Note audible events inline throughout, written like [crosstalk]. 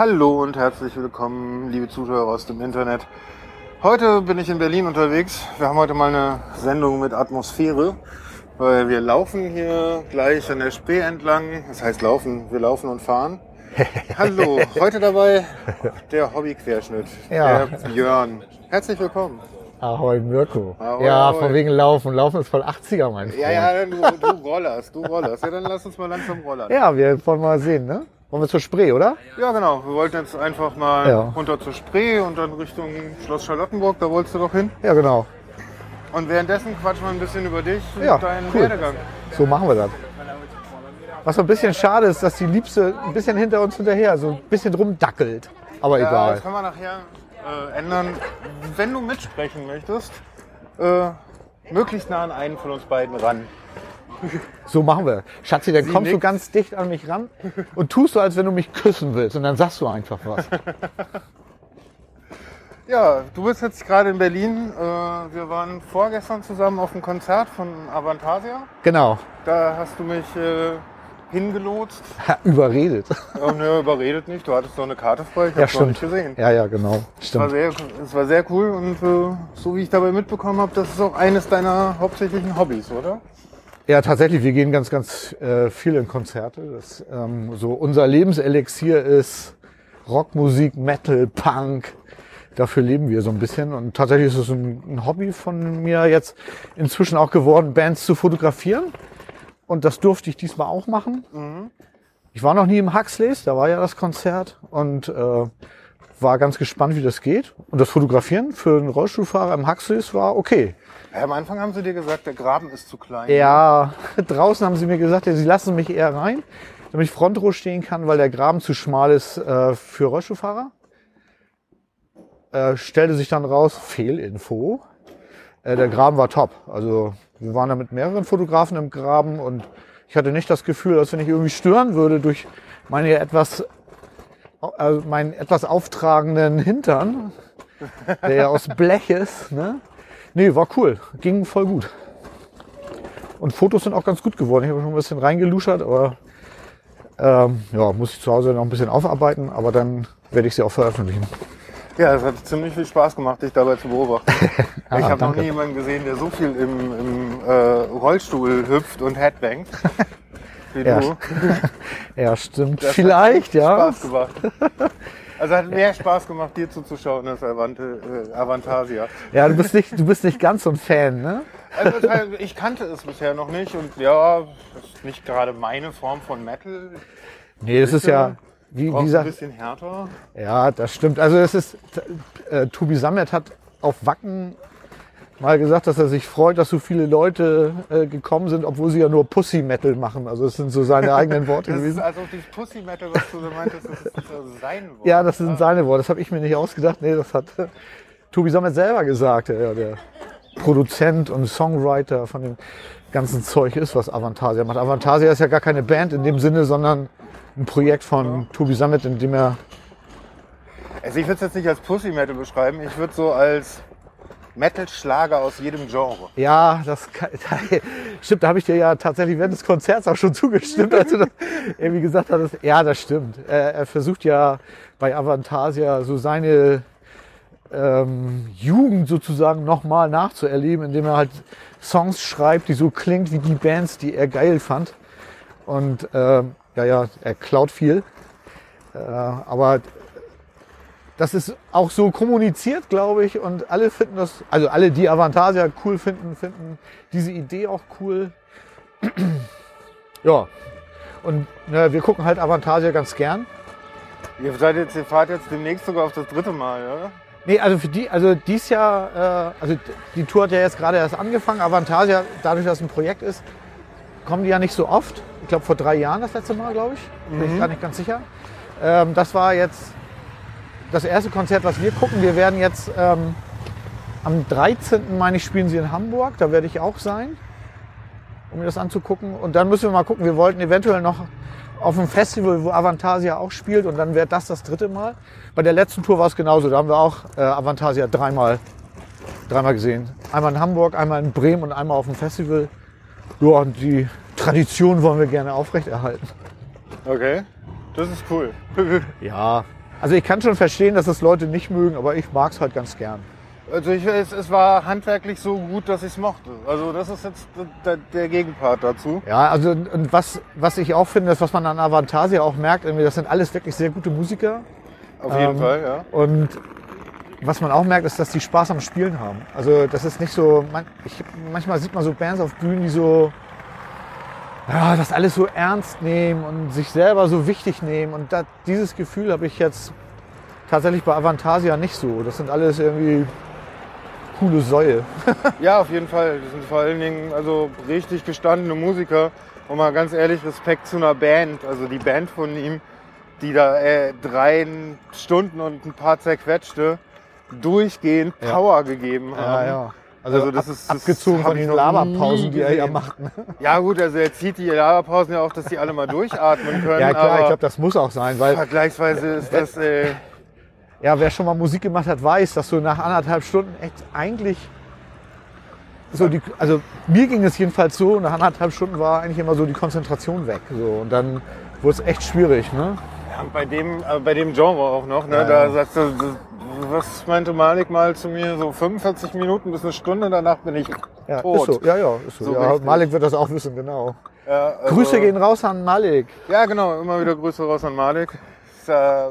Hallo und herzlich willkommen, liebe Zuschauer aus dem Internet. Heute bin ich in Berlin unterwegs. Wir haben heute mal eine Sendung mit Atmosphäre, weil wir laufen hier gleich an der Spee entlang. Das heißt laufen, wir laufen und fahren. [laughs] Hallo, heute dabei der Hobbyquerschnitt, Ja. der Björn. Herzlich willkommen. Ahoi Mirko. Ahoi, ja, ahoi. von wegen Laufen. Laufen ist voll 80er, mein Freund. Ja, ja, du, du rollerst, du rollerst. Ja, dann lass uns mal langsam rollern. Ja, wir wollen mal sehen, ne? Wollen wir zur Spree, oder? Ja, genau. Wir wollten jetzt einfach mal Ja. runter zur Spree und dann Richtung Schloss Charlottenburg. Da wolltest du doch hin. Ja, genau. Und währenddessen quatschen wir ein bisschen über dich und Ja, deinen cool. Werdegang. So machen wir das. Was so ein bisschen schade ist, dass die Liebste ein bisschen hinter uns hinterher, so ein bisschen rumdackelt. Aber Ja, egal. das kann man nachher äh, ändern. Wenn du mitsprechen möchtest, äh, möglichst nah an einen von uns beiden ran. So machen wir. Schatzi, dann Sie kommst du nickt. ganz dicht an mich ran und tust so, als wenn du mich küssen willst. Und dann sagst du einfach was. Ja, du bist jetzt gerade in Berlin. Äh, wir waren vorgestern zusammen auf einem Konzert von Avantasia. Genau. Da hast du mich äh, hingelotst. Ha, Überredet. Oh, ne, überredet nicht. Du hattest noch eine Karte frei. Ich Ja, hab's noch nicht stimmt. gesehen. Ja, ja, genau. Es war, Stimmt. sehr, es war sehr cool und so wie ich dabei mitbekommen habe, das ist auch eines deiner hauptsächlichen Hobbys, oder? Ja, tatsächlich, wir gehen ganz, ganz äh, viel in Konzerte. Das, ähm, so unser Lebenselixier ist Rockmusik, Metal, Punk. Dafür leben wir so ein bisschen. Und tatsächlich ist es ein, ein Hobby von mir jetzt inzwischen auch geworden, Bands zu fotografieren. Und das durfte ich diesmal auch machen. Ich war noch nie im Huxleys, da war ja das Konzert und äh, war ganz gespannt, wie das geht. Und das Fotografieren für einen Rollstuhlfahrer im Huxleys war okay. Ja, am Anfang haben sie dir gesagt, der Graben ist zu klein. Ja, [laughs] draußen haben sie mir gesagt, ja, sie lassen mich eher rein, damit ich Frontrow stehen kann, weil der Graben zu schmal ist äh, für Rollstuhlfahrer. Äh, stellte sich dann raus, Fehlinfo. Äh, der Graben war top. Also wir waren da mit mehreren Fotografen im Graben und ich hatte nicht das Gefühl, dass wenn ich irgendwie stören würde durch meine etwas, äh, meinen etwas auftragenden Hintern, der ja aus Blech ist, ne? Nee, war cool. Ging voll gut. Und Fotos sind auch ganz gut geworden. Ich habe schon ein bisschen reingeluschert, aber ähm, ja, muss ich zu Hause noch ein bisschen aufarbeiten, aber dann werde ich sie auch veröffentlichen. Ja, es hat ziemlich viel Spaß gemacht, dich dabei zu beobachten. [laughs] ich Ah, habe noch nie jemanden gesehen, der so viel im, im äh, Rollstuhl hüpft und headbangt. [laughs] Wie Ja, du. [laughs] Ja, stimmt. Das Vielleicht, ja. Spaß gemacht. Also hat mehr Spaß gemacht, dir zuzuschauen als Avante, äh, Avantasia. Ja, du bist nicht, du bist nicht ganz so ein Fan, ne? Also ich kannte es bisher noch nicht und ja, das ist nicht gerade meine Form von Metal. Nee, das ist ja, wie, wie Braucht ein gesagt, bisschen härter. ja, das stimmt. Also es ist, äh, Tobi Sammet hat auf Wacken mal gesagt, dass er sich freut, dass so viele Leute äh, gekommen sind, obwohl sie ja nur Pussy Metal machen. Also es sind so seine eigenen Worte [laughs] Das ist gewesen. also dieses Pussy Metal, was du so meintest, das ist also sein Wort. Ja, das sind seine Worte. Das habe ich mir nicht ausgedacht. Nee, das hat [laughs] Tobi Sammet selber gesagt. Ja, der Produzent und Songwriter von dem ganzen Zeug ist, was Avantasia macht. Avantasia ist ja gar keine Band in dem Sinne, sondern ein Projekt von Tobi Sammet, in dem er Also ich würde es jetzt nicht als Pussy Metal beschreiben, ich würde so als Metal-Schlager aus jedem Genre. Ja, das kann, [laughs] stimmt, da habe ich dir ja tatsächlich während des Konzerts auch schon zugestimmt, als du das [laughs] irgendwie gesagt hattest. Ja, das stimmt. Er, er versucht ja bei Avantasia so seine ähm, Jugend sozusagen nochmal nachzuerleben, indem er halt Songs schreibt, die so klingt wie die Bands, die er geil fand. Und ähm, ja, ja, er klaut viel. Äh, aber das ist auch so kommuniziert, glaube ich, und alle finden das, also alle, die Avantasia cool finden, finden diese Idee auch cool. [clears throat] ja. Und ne, wir gucken halt Avantasia ganz gern. Ihr, seid jetzt, ihr fahrt jetzt demnächst sogar auf das dritte Mal, oder? Nee, also für die, also dies Jahr, äh, also die Tour hat ja jetzt gerade erst angefangen. Avantasia, dadurch, dass es ein Projekt ist, kommen die ja nicht so oft. Ich glaube vor drei Jahren das letzte Mal, glaube ich. Bin ich gar nicht ganz sicher. Ähm, das war jetzt das erste Konzert, was wir gucken. Wir werden jetzt ähm, am 13. meine ich, spielen sie in Hamburg. Da werde ich auch sein, um mir das anzugucken. Und dann müssen wir mal gucken. Wir wollten eventuell noch auf einem Festival, wo Avantasia auch spielt. Und dann wäre das das dritte Mal. Bei der letzten Tour war es genauso. Da haben wir auch äh, Avantasia dreimal, dreimal gesehen. Einmal in Hamburg, einmal in Bremen und einmal auf dem Festival. Ja, und die Tradition wollen wir gerne aufrechterhalten. Okay. Das ist cool. [laughs] Ja, Also ich kann schon verstehen, dass es Leute nicht mögen, aber ich mag es halt ganz gern. Also ich, es, es war handwerklich so gut, dass ich es mochte. Also das ist jetzt der, der Gegenpart dazu. Ja, also und was, was ich auch finde, ist, was man an Avantasia auch merkt, irgendwie, das sind alles wirklich sehr gute Musiker. Auf jeden Ähm, Fall, ja. Und was man auch merkt, ist, dass die Spaß am Spielen haben. Also das ist nicht so, man, ich, manchmal sieht man so Bands auf Bühnen, die so ja, das alles so ernst nehmen und sich selber so wichtig nehmen. Und da, dieses Gefühl habe ich jetzt tatsächlich bei Avantasia nicht so. Das sind alles irgendwie coole Säue. [laughs] Ja, auf jeden Fall. Das sind vor allen Dingen also richtig gestandene Musiker. Und mal ganz ehrlich, Respekt zu einer Band. Also die Band von ihm, die da äh, drei Stunden und ein paar zerquetschte durchgehend Ja. Power gegeben haben. Also das ab, ist- das abgezogen von den Laberpausen, die er ja macht. Ne? Ja gut, also er zieht die Laberpausen ja auch, dass die alle mal durchatmen können. Ja klar, ich glaube, das muss auch sein, weil vergleichsweise ist das... Äh, Ja, wer schon mal Musik gemacht hat, weiß, dass du nach anderthalb Stunden echt eigentlich so die, also mir ging es jedenfalls so, nach anderthalb Stunden war eigentlich immer so die Konzentration weg. So, und dann wurde es echt schwierig. Ne? Ja, bei dem, äh, bei dem Genre auch noch, ne? Ja, da ja. sagst du, was meinte Malik mal zu mir, so 45 Minuten bis eine Stunde, danach bin ich Ja, tot. ist so. Ja, ja, ist so. So ja. Malik wird das auch wissen, genau. Ja, also- Grüße gehen raus an Malik. Ja, genau, immer wieder Grüße raus an Malik. Ist, äh,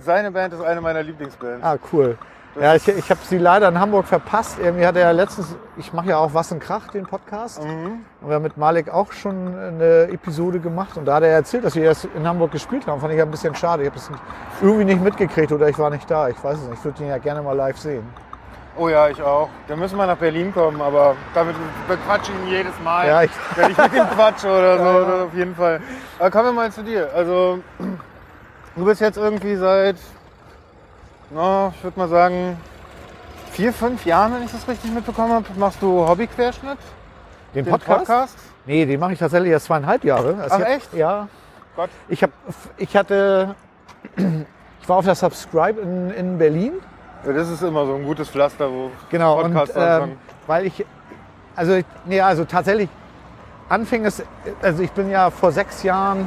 seine Band ist eine meiner Lieblingsbands. Ah, cool. Ja, ich, ich habe sie leider in Hamburg verpasst. Irgendwie hat er ja letztens, ich mache ja auch Was und Krach, den Podcast. Mhm. Und wir haben mit Malik auch schon eine Episode gemacht. Und da hat er erzählt, dass wir erst in Hamburg gespielt haben. Fand ich ein bisschen schade. Ich habe es nicht- irgendwie nicht mitgekriegt oder ich war nicht da. Ich weiß es nicht. Ich würde ihn ja gerne mal live sehen. Oh ja, ich auch. Dann müssen wir nach Berlin kommen, aber damit bequatsche ich ihn jedes Mal. Ja, ich- wenn ich mit ihm quatsche oder [laughs] so, Ja, ja. auf jeden Fall. Aber kommen wir mal zu dir. Also, du bist jetzt irgendwie seit, na, ich würde mal sagen, vier, fünf Jahren, wenn ich das richtig mitbekommen habe, machst du Hobbyquerschnitt? Den Den Podcast? Podcast? Nee, den mache ich tatsächlich erst zweieinhalb Jahre. Also Ach, echt? Ja. Gott. Ich, hab, ich hatte, ich war auf der Subscribe in, in Berlin. Ja, das ist immer so ein gutes Pflaster, wo Genau, und Podcasts ähm, anfangen. weil ich, also, ich- nee, also tatsächlich, anfing es, also ich bin ja vor sechs Jahren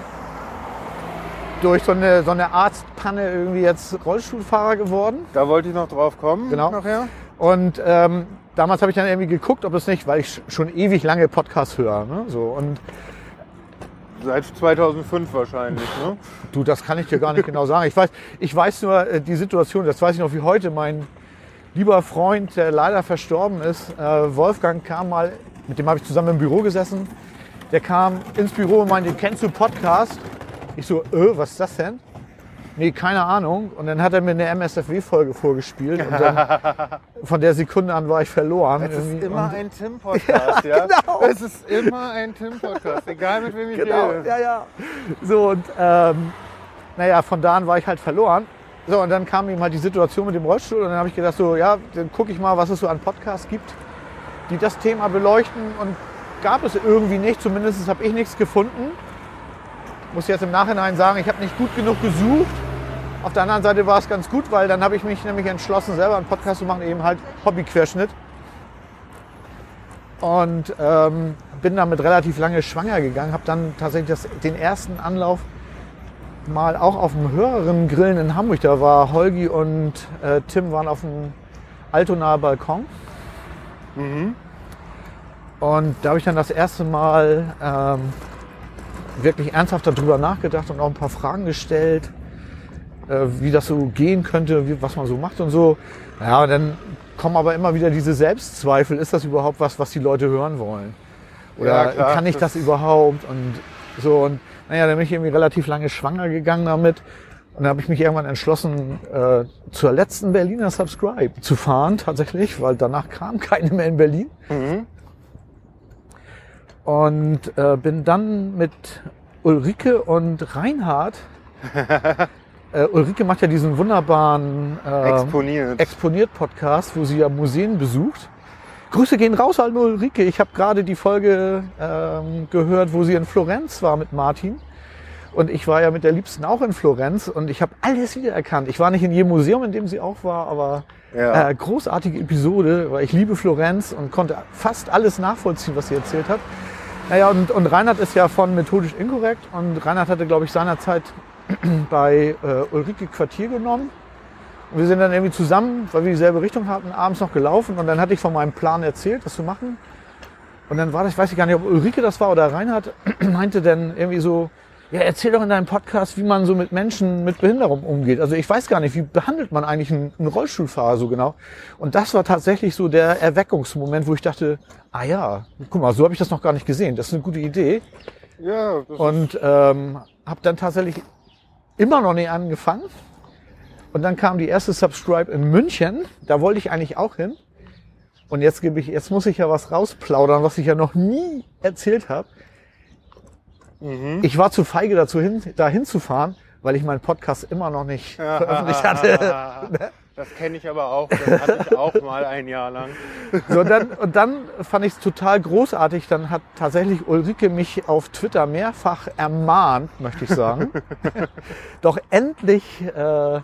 durch so eine, so eine Arztpanne irgendwie jetzt Rollstuhlfahrer geworden. Da wollte ich noch drauf kommen Genau. nachher. Und ähm, damals habe ich dann irgendwie geguckt, ob es nicht, weil ich schon ewig lange Podcasts höre. Ne? So, und Seit 2005 wahrscheinlich, ne? Du, das kann ich dir gar nicht genau sagen. Ich weiß, ich weiß nur äh, die Situation, das weiß ich noch wie heute. Mein lieber Freund, der leider verstorben ist, äh, Wolfgang, kam mal, mit dem habe ich zusammen im Büro gesessen. Der kam ins Büro und meinte, kennst du Podcast? Ich so, äh, was ist das denn? Nee, keine Ahnung. Und dann hat er mir eine MSFW-Folge vorgespielt. Und dann, [laughs] von der Sekunde an war ich verloren. Es ist irgendwie. immer Und- ein Tim-Podcast, [laughs] ja? genau. Es ist immer ein Tim-Podcast, egal mit wem ich Genau, rede. ja, ja. So, und ähm, naja, von da an war ich halt verloren. So, und dann kam ihm halt die Situation mit dem Rollstuhl und dann habe ich gedacht, so, ja, dann gucke ich mal, was es so an Podcasts gibt, die das Thema beleuchten und gab es irgendwie nicht, zumindest habe ich nichts gefunden. Muss jetzt im Nachhinein sagen, ich habe nicht gut genug gesucht. Auf der anderen Seite war es ganz gut, weil dann habe ich mich nämlich entschlossen, selber einen Podcast zu machen, eben halt Hobbyquerschnitt. Und ähm, bin damit relativ lange schwanger gegangen, habe dann tatsächlich das, den ersten Anlauf mal auch auf dem höheren Grillen in Hamburg. Da war Holgi und äh, Tim waren auf dem Altonaer Balkon. Und da habe ich dann das erste Mal ähm, wirklich ernsthaft darüber nachgedacht und auch ein paar Fragen gestellt, äh, wie das so gehen könnte, wie, was man so macht und so. Ja, dann kommen aber immer wieder diese Selbstzweifel. Ist das überhaupt was, was die Leute hören wollen? Oder Ja, klar, kann ich das, das- überhaupt? Und so und naja, dann bin ich irgendwie relativ lange schwanger gegangen damit. Und dann habe ich mich irgendwann entschlossen, äh, zur letzten Berliner Subscribe zu fahren, tatsächlich, weil danach kam [laughs] keine mehr in Berlin. Mhm. Und äh, bin dann mit Ulrike und Reinhard. [laughs] äh, Ulrike macht ja diesen wunderbaren äh, Exponiert. Exponiert-Podcast, wo sie ja Museen besucht. Grüße gehen raus an Ulrike. Ich habe gerade die Folge ähm, gehört, wo sie in Florenz war mit Martin. Und ich war ja mit der Liebsten auch in Florenz und ich habe alles wiedererkannt. Ich war nicht in jedem Museum, in dem sie auch war, aber Ja. äh, großartige Episode, weil ich liebe Florenz und konnte fast alles nachvollziehen, was sie erzählt hat. Naja, und, und Reinhard ist ja von Methodisch Inkorrekt und Reinhard hatte, glaube ich, seinerzeit [clears throat] bei äh, Ulrike Quartier genommen. Und wir sind dann irgendwie zusammen, weil wir dieselbe Richtung hatten, abends noch gelaufen. Und dann hatte ich von meinem Plan erzählt, das zu machen. Und dann war das, ich weiß gar nicht, ob Ulrike das war oder Reinhard, [clears throat] meinte dann irgendwie so, ja, erzähl doch in deinem Podcast, wie man so mit Menschen mit Behinderung umgeht. Also ich weiß gar nicht, wie behandelt man eigentlich einen, einen Rollstuhlfahrer so genau. Und das war tatsächlich so der Erweckungsmoment, wo ich dachte, ah ja, guck mal, so habe ich das noch gar nicht gesehen. Das ist eine gute Idee. Ja, das Und ähm, habe dann tatsächlich immer noch nicht angefangen. Und dann kam die erste Subscribe in München. Da wollte ich eigentlich auch hin. Und jetzt gebe ich, jetzt muss ich ja was rausplaudern, was ich ja noch nie erzählt habe. Ich war zu feige dazu hin, da hinzufahren, weil ich meinen Podcast immer noch nicht [laughs] veröffentlicht hatte. [laughs] Das kenne ich aber auch. Das hatte ich auch mal ein Jahr lang. [laughs] So, und, dann, und dann fand ich es total großartig. Dann hat tatsächlich Ulrike mich auf Twitter mehrfach ermahnt, möchte ich sagen, doch endlich äh,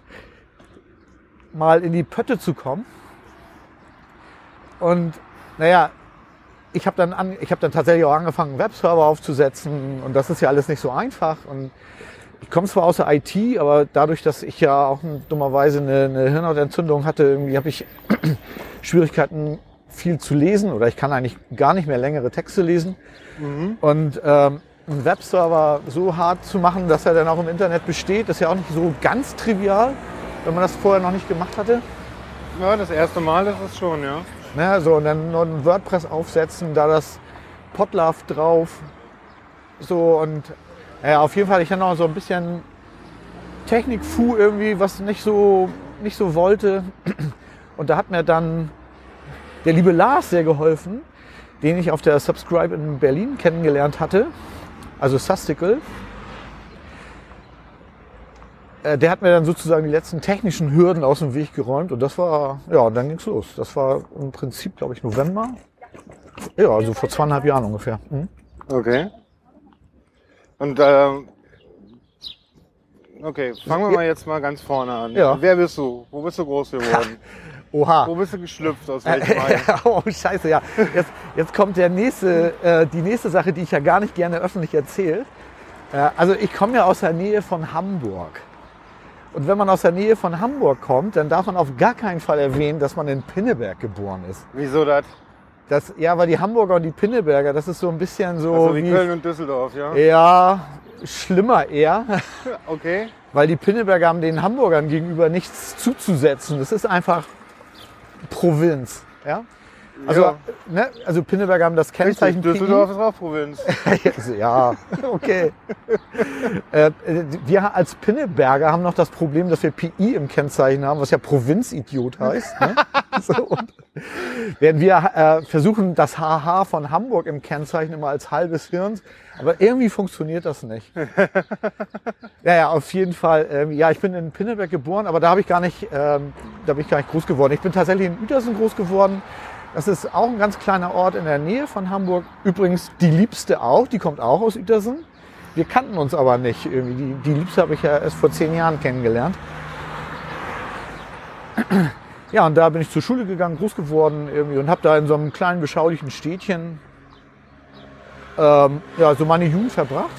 mal in die Pötte zu kommen. Und naja, ich habe dann, an, ich hab dann tatsächlich auch angefangen, einen Webserver aufzusetzen. Und das ist ja alles nicht so einfach. Und ich komme zwar aus der IT, aber dadurch, dass ich ja auch dummerweise eine, eine Hirnhautentzündung hatte, irgendwie habe ich [clears throat] Schwierigkeiten, viel zu lesen oder ich kann eigentlich gar nicht mehr längere Texte lesen. Und ähm, einen Webserver so hart zu machen, dass er dann auch im Internet besteht, ist ja auch nicht so ganz trivial, wenn man das vorher noch nicht gemacht hatte. Ja, das erste Mal ist es schon, ja. Ne, so, und dann noch ein WordPress aufsetzen, da das Podlove drauf. So, und ja, auf jeden Fall, ich hatte noch so ein bisschen Technik-Fu irgendwie, was nicht so, nicht so wollte. Und da hat mir dann der liebe Lars sehr geholfen, den ich auf der Subscribe in Berlin kennengelernt hatte. Also Sustical. Äh, Der hat mir dann sozusagen die letzten technischen Hürden aus dem Weg geräumt und das war, ja, dann ging's los. Das war im Prinzip, glaube ich, November. Ja, also vor zweieinhalb Jahren ungefähr. Mhm. Okay. Und ähm, okay, fangen wir mal jetzt mal ganz vorne an. Ja. Wer bist du? Wo bist du groß geworden? [laughs] Oha. Wo bist du geschlüpft? Aus welchem [laughs] oh, scheiße, ja. Jetzt, jetzt kommt der nächste, äh, die nächste Sache, die ich ja gar nicht gerne öffentlich erzähle. Äh, also ich komme ja aus der Nähe von Hamburg. Und wenn man aus der Nähe von Hamburg kommt, dann darf man auf gar keinen Fall erwähnen, dass man in Pinneberg geboren ist. Wieso das? Das, ja, weil die Hamburger und die Pinneberger, das ist so ein bisschen so Also wie Köln und Düsseldorf, ja? Ja, schlimmer eher, [laughs] Okay. weil die Pinneberger haben den Hamburgern gegenüber nichts zuzusetzen. Das ist einfach Provinz. Ja? Also, Ja. ne, also Pinneberger haben das Richtig, Kennzeichen Düsseldorf ist auch Provinz. PI. [laughs] ja, [laughs] okay. [laughs] äh, wir als Pinneberger haben noch das Problem, dass wir PI im Kennzeichen haben, was ja Provinzidiot heißt. Ne? so, werden wir äh, versuchen, das HH von Hamburg im Kennzeichen immer als halbes Hirn, aber irgendwie funktioniert das nicht. ja, ja, auf jeden Fall. Ähm, ja, ich bin in Pinneberg geboren, aber da habe ich gar nicht, ähm, da bin ich gar nicht groß geworden. Ich bin tatsächlich in Uetersen groß geworden. Das ist auch ein ganz kleiner Ort in der Nähe von Hamburg. Übrigens die Liebste auch, die kommt auch aus Uetersen. Wir kannten uns aber nicht. Die, die Liebste habe ich ja erst vor zehn Jahren kennengelernt. [clears throat] Ja, und da bin ich zur Schule gegangen, groß geworden irgendwie und habe da in so einem kleinen beschaulichen Städtchen ähm, ja, so meine Jugend verbracht.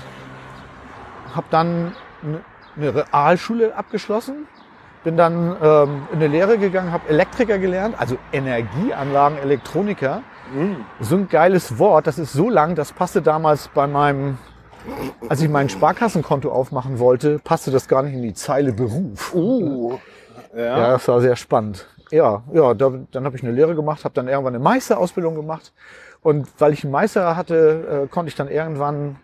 Habe dann eine- eine Realschule abgeschlossen, bin dann ähm, in eine Lehre gegangen, habe Elektriker gelernt, also Energieanlagen, Elektroniker. So ein geiles Wort, das ist so lang, das passte damals bei meinem, als ich mein Sparkassenkonto aufmachen wollte, passte das gar nicht in die Zeile Beruf. Uh. Ja. Ja, das war sehr spannend. Ja, ja, da, dann habe ich eine Lehre gemacht, habe dann irgendwann eine Meisterausbildung gemacht. Und weil ich einen Meister hatte, äh, konnte ich dann irgendwann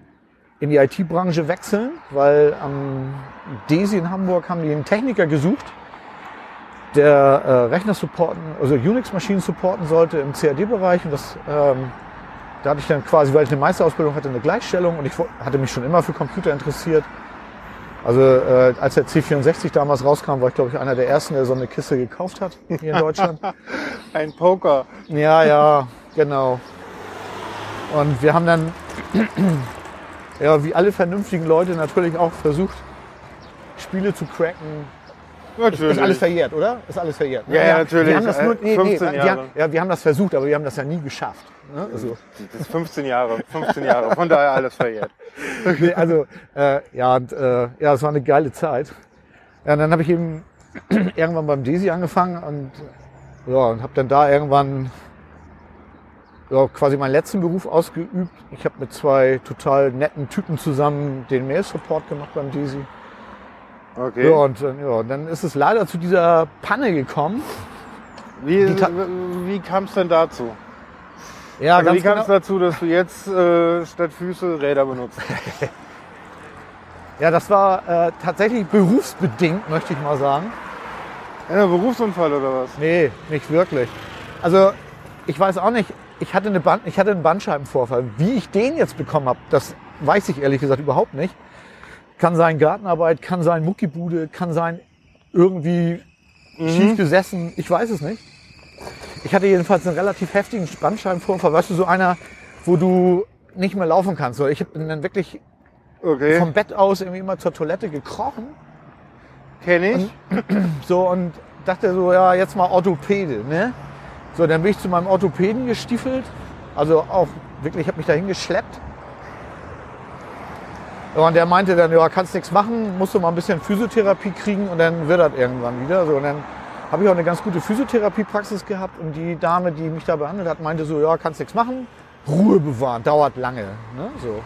in die IT-Branche wechseln, weil am DESI in Hamburg haben die einen Techniker gesucht, der äh, Rechner supporten, also Unix-Maschinen supporten sollte im CAD-Bereich. Und das, ähm, da hatte ich dann quasi, weil ich eine Meisterausbildung hatte, eine Gleichstellung und ich hatte mich schon immer für Computer interessiert. Also äh, als der C64 damals rauskam, war ich glaube ich einer der ersten, der so eine Kiste gekauft hat [laughs] hier in Deutschland. [laughs] Ein Poker. ja, ja, genau. Und wir haben dann, ja, wie alle vernünftigen Leute natürlich auch versucht, Spiele zu cracken. Natürlich. Ist alles verjährt, oder? Ist alles verjährt. ne? Ja, ja, natürlich. Wir haben das nur, Äh, nee, nee, 15 wir, Jahre. haben- ja, wir haben das versucht, aber wir haben das ja nie geschafft. Ne? Also, Das ist 15 Jahre, 15 Jahre. Von daher alles verjährt. nee, also äh, ja, und, äh, ja, es war eine geile Zeit. Ja, und dann habe ich eben [clears throat] irgendwann beim Desi angefangen und ja, und habe dann da irgendwann ja, quasi meinen letzten Beruf ausgeübt. Ich habe mit zwei total netten Typen zusammen den Mail-Support gemacht beim Desi. Okay. Ja, und, äh, ja, dann ist es leider zu dieser Panne gekommen. Wie, wie kam es denn dazu? Ja, Also wie ganz kam genau. es dazu, dass du jetzt äh, statt Füße Räder benutzt? [laughs] Ja, das war äh, tatsächlich berufsbedingt, möchte ich mal sagen. Ein Berufsunfall oder was? Nee, nicht wirklich. Also ich weiß auch nicht, ich hatte, eine Band, ich hatte einen Bandscheibenvorfall. Wie ich den jetzt bekommen habe, das weiß ich ehrlich gesagt überhaupt nicht. Kann sein Gartenarbeit, kann sein Muckibude, kann sein irgendwie schief gesessen, ich weiß es nicht. Ich hatte jedenfalls einen relativ heftigen Bandscheibenvorfall, weißt du, so einer, wo du nicht mehr laufen kannst. So, Ich bin dann wirklich Okay, vom Bett aus irgendwie immer zur Toilette gekrochen kenne ich. [clears throat] So und dachte so, ja, jetzt mal Orthopäde, ne? So, dann bin ich zu meinem Orthopäden gestiefelt. Also auch wirklich, ich habe mich dahin geschleppt. Und der meinte dann, ja, kannst nichts machen, musst du mal ein bisschen Physiotherapie kriegen und dann wird das irgendwann wieder. So, und dann habe ich auch eine ganz gute Physiotherapiepraxis gehabt und die Dame, die mich da behandelt hat, meinte so, ja, kannst nichts machen, Ruhe bewahren, dauert lange. Ne? So.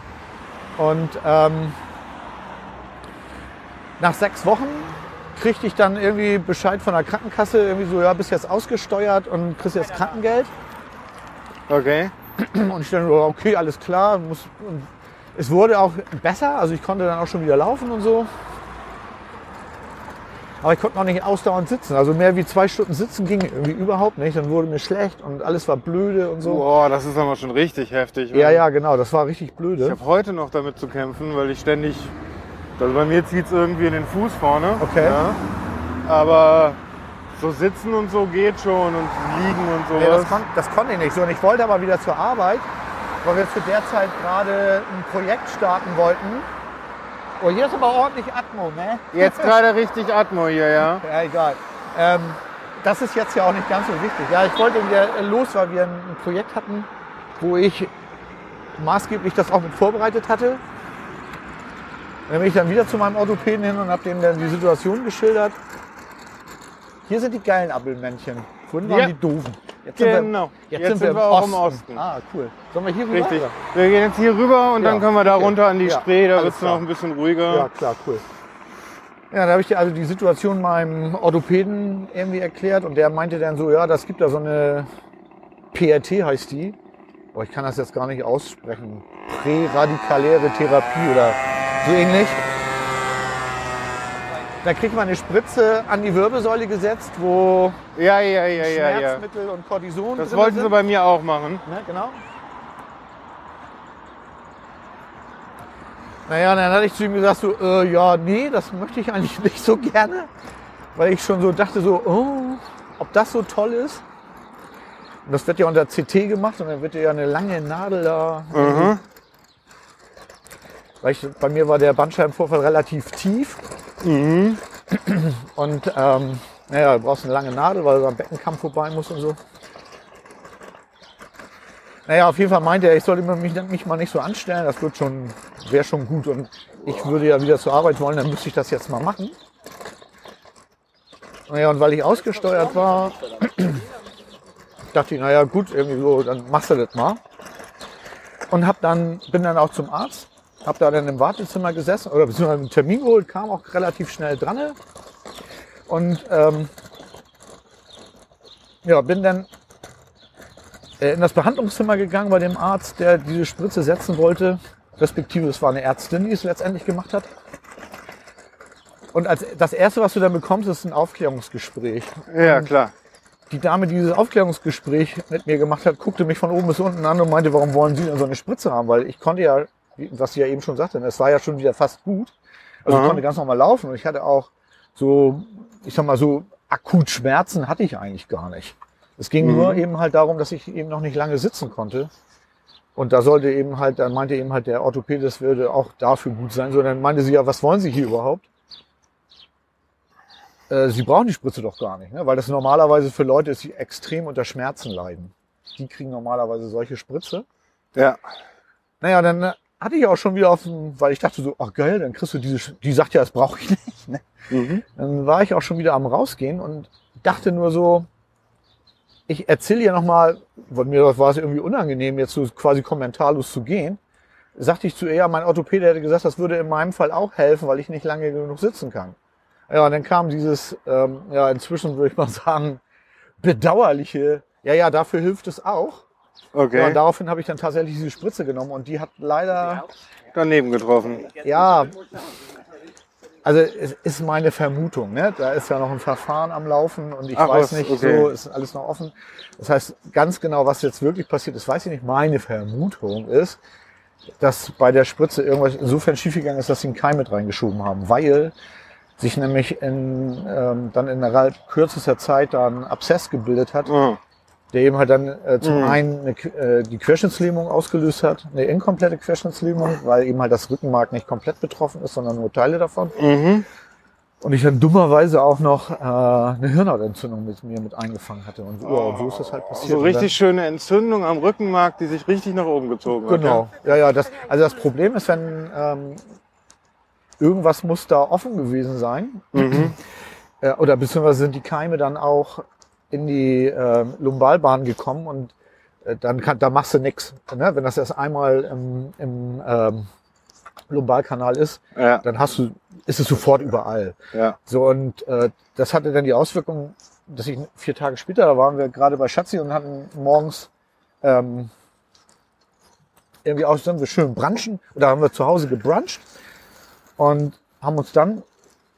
Und ähm, nach sechs Wochen kriegte ich dann irgendwie Bescheid von der Krankenkasse, irgendwie so, ja, bist jetzt ausgesteuert und kriegst jetzt Krankengeld. Okay. Und ich dann, okay, alles klar. Muss, es wurde auch besser, also ich konnte dann auch schon wieder laufen und so. Aber ich konnte noch nicht ausdauernd sitzen. Also mehr wie zwei Stunden sitzen ging irgendwie überhaupt nicht. Dann wurde mir schlecht und alles war blöde und so. Boah, das ist aber schon richtig heftig. Ja, ja, genau, das war richtig Ich blöde. habe heute noch damit zu kämpfen, weil ich ständig. Also bei mir zieht es irgendwie in den Fuß vorne. Okay. Ja. Aber so sitzen und so geht schon und liegen und Nee, sowas. das, kon das konnte ich nicht so. Und ich wollte aber wieder zur Arbeit, weil wir zu der Zeit gerade ein Projekt starten wollten. Oh, hier ist aber ordentlich Atmo, ne? Jetzt gerade richtig Atmo hier, ja. Ja, egal. Ähm, das ist jetzt ja auch nicht ganz so wichtig. Ja, ich wollte wieder äh, los, weil wir ein, ein Projekt hatten, wo ich maßgeblich das auch mit vorbereitet hatte. Dann bin ich dann wieder zu meinem Orthopäden hin und habe dem dann die Situation geschildert. Hier sind die geilen Appelmännchen. Vorhin waren Ja. die doofen. Jetzt Genau. Jetzt, sind, wir, im auch im Osten. Ah, cool. Sollen wir hier rüber? Richtig. Wir gehen jetzt hier rüber und Ja, dann können wir da okay. runter an die Ja, Spree, da wird es noch ein bisschen ruhiger. Ja, klar, cool. Ja, da habe ich dir also die Situation meinem Orthopäden irgendwie erklärt und der meinte dann so, ja, das gibt da so eine PRT heißt die. Aber ich kann das jetzt gar nicht aussprechen. Präradikalere Therapie oder so ähnlich. Da kriegt man eine Spritze an die Wirbelsäule gesetzt, wo Ja, ja, ja, ja, ja. Schmerzmittel und Cortison Das wollten sind. sie bei mir auch machen. Ne, genau. Naja, dann hatte ich zu ihm gesagt, so, äh, ja, nee, das möchte ich eigentlich [laughs] nicht so gerne. Weil ich schon so dachte, so, oh, ob das so toll ist. Und das wird ja unter CT gemacht und dann wird ja eine lange Nadel da. Mhm. Weil ich, bei mir war der Bandscheibenvorfall relativ tief. Mhm. Und ähm, naja, du brauchst eine lange Nadel, weil du am Beckenkamm vorbei musst und so. Naja, auf jeden Fall meinte er, ich sollte mich, mich mal nicht so anstellen, das wird schon, wäre schon gut. Und ich würde ja wieder zur Arbeit wollen, dann müsste ich das jetzt mal machen. Naja, und weil ich ausgesteuert war, dachte ich, naja gut, irgendwie so, dann machst du das mal. Und hab dann, bin dann auch zum Arzt, hab da dann im Wartezimmer gesessen oder beziehungsweise einen Termin geholt, kam auch relativ schnell dran. Und ähm, ja, bin dann äh, in das Behandlungszimmer gegangen bei dem Arzt, der diese Spritze setzen wollte. Respektive es war eine Ärztin, die es letztendlich gemacht hat. Und als das erste, was du dann bekommst, ist ein Aufklärungsgespräch. Ja, klar. Die Dame, die dieses Aufklärungsgespräch mit mir gemacht hat, guckte mich von oben bis unten an und meinte, warum wollen Sie denn so eine Spritze haben? Weil ich konnte ja, was sie ja eben schon sagte, es war ja schon wieder fast gut. Also ich konnte ganz normal laufen und ich hatte auch so, ich sag mal so, akut Schmerzen hatte ich eigentlich gar nicht. Es ging Mhm. nur eben halt darum, dass ich eben noch nicht lange sitzen konnte. Und da sollte eben halt, dann meinte eben halt der Orthopäde, das würde auch dafür gut sein. So, dann meinte sie ja, was wollen Sie hier überhaupt? äh, sie brauchen die Spritze doch gar nicht, ne? weil das normalerweise für Leute ist, die extrem unter Schmerzen leiden. Die kriegen normalerweise solche Spritze. Ja. Naja, dann äh, hatte ich auch schon wieder auf dem, weil ich dachte so, ach geil, dann kriegst du diese, die sagt ja, das brauche ich [laughs] nicht. Ne? Mhm. Dann war ich auch schon wieder am rausgehen und dachte nur so, ich erzähle ihr nochmal, weil mir war es irgendwie unangenehm, jetzt so quasi kommentarlos zu gehen. Sagte ich zu ihr, ja, mein Orthopäde hätte gesagt, das würde in meinem Fall auch helfen, weil ich nicht lange genug sitzen kann. Ja, und dann kam dieses, ähm, ja, inzwischen würde ich mal [laughs] sagen, bedauerliche, ja, ja, dafür hilft es auch. Ja, Okay. und daraufhin habe ich dann tatsächlich diese Spritze genommen und die hat leider, Daneben getroffen. ja, also es ist meine Vermutung, ne? Da ist ja noch ein Verfahren am Laufen und ich Ach weiß nicht, okay. so ist alles noch offen. Das heißt, ganz genau, was jetzt wirklich passiert ist, weiß ich nicht. Meine Vermutung ist, dass bei der Spritze irgendwas insofern schiefgegangen ist, dass sie einen Keim mit reingeschoben haben, weil sich nämlich in, ähm, dann in relativ kürzester Zeit da ein Abszess gebildet hat, Mhm. Der eben halt dann äh, zum Mhm. einen eine, äh, die Querschnittslähmung ausgelöst hat, eine inkomplette Querschnittslähmung, weil eben halt das Rückenmark nicht komplett betroffen ist, sondern nur Teile davon. Mhm. Und ich dann dummerweise auch noch äh, eine Hirnhautentzündung mit mir mit eingefangen hatte. Und, und so ist das halt passiert. So richtig schöne Entzündung am Rückenmark, die sich richtig nach oben gezogen Dann, hat. genau. Ja, ja. Das, also das Problem ist, wenn ähm, irgendwas muss da offen gewesen sein? Mhm. äh, oder beziehungsweise sind die Keime dann auch in die äh, Lumbalbahn gekommen und äh, dann kann, da machst du nix. Ne? Wenn das erst einmal im, im ähm, Lumbalkanal ist, Ja, dann hast du, ist es sofort überall. ja. So und äh, das hatte dann die Auswirkung, dass ich vier Tage später, da waren wir gerade bei Schatzi und hatten morgens ähm, irgendwie auch sind wir schön brunchen oder haben wir zu Hause gebruncht und haben uns dann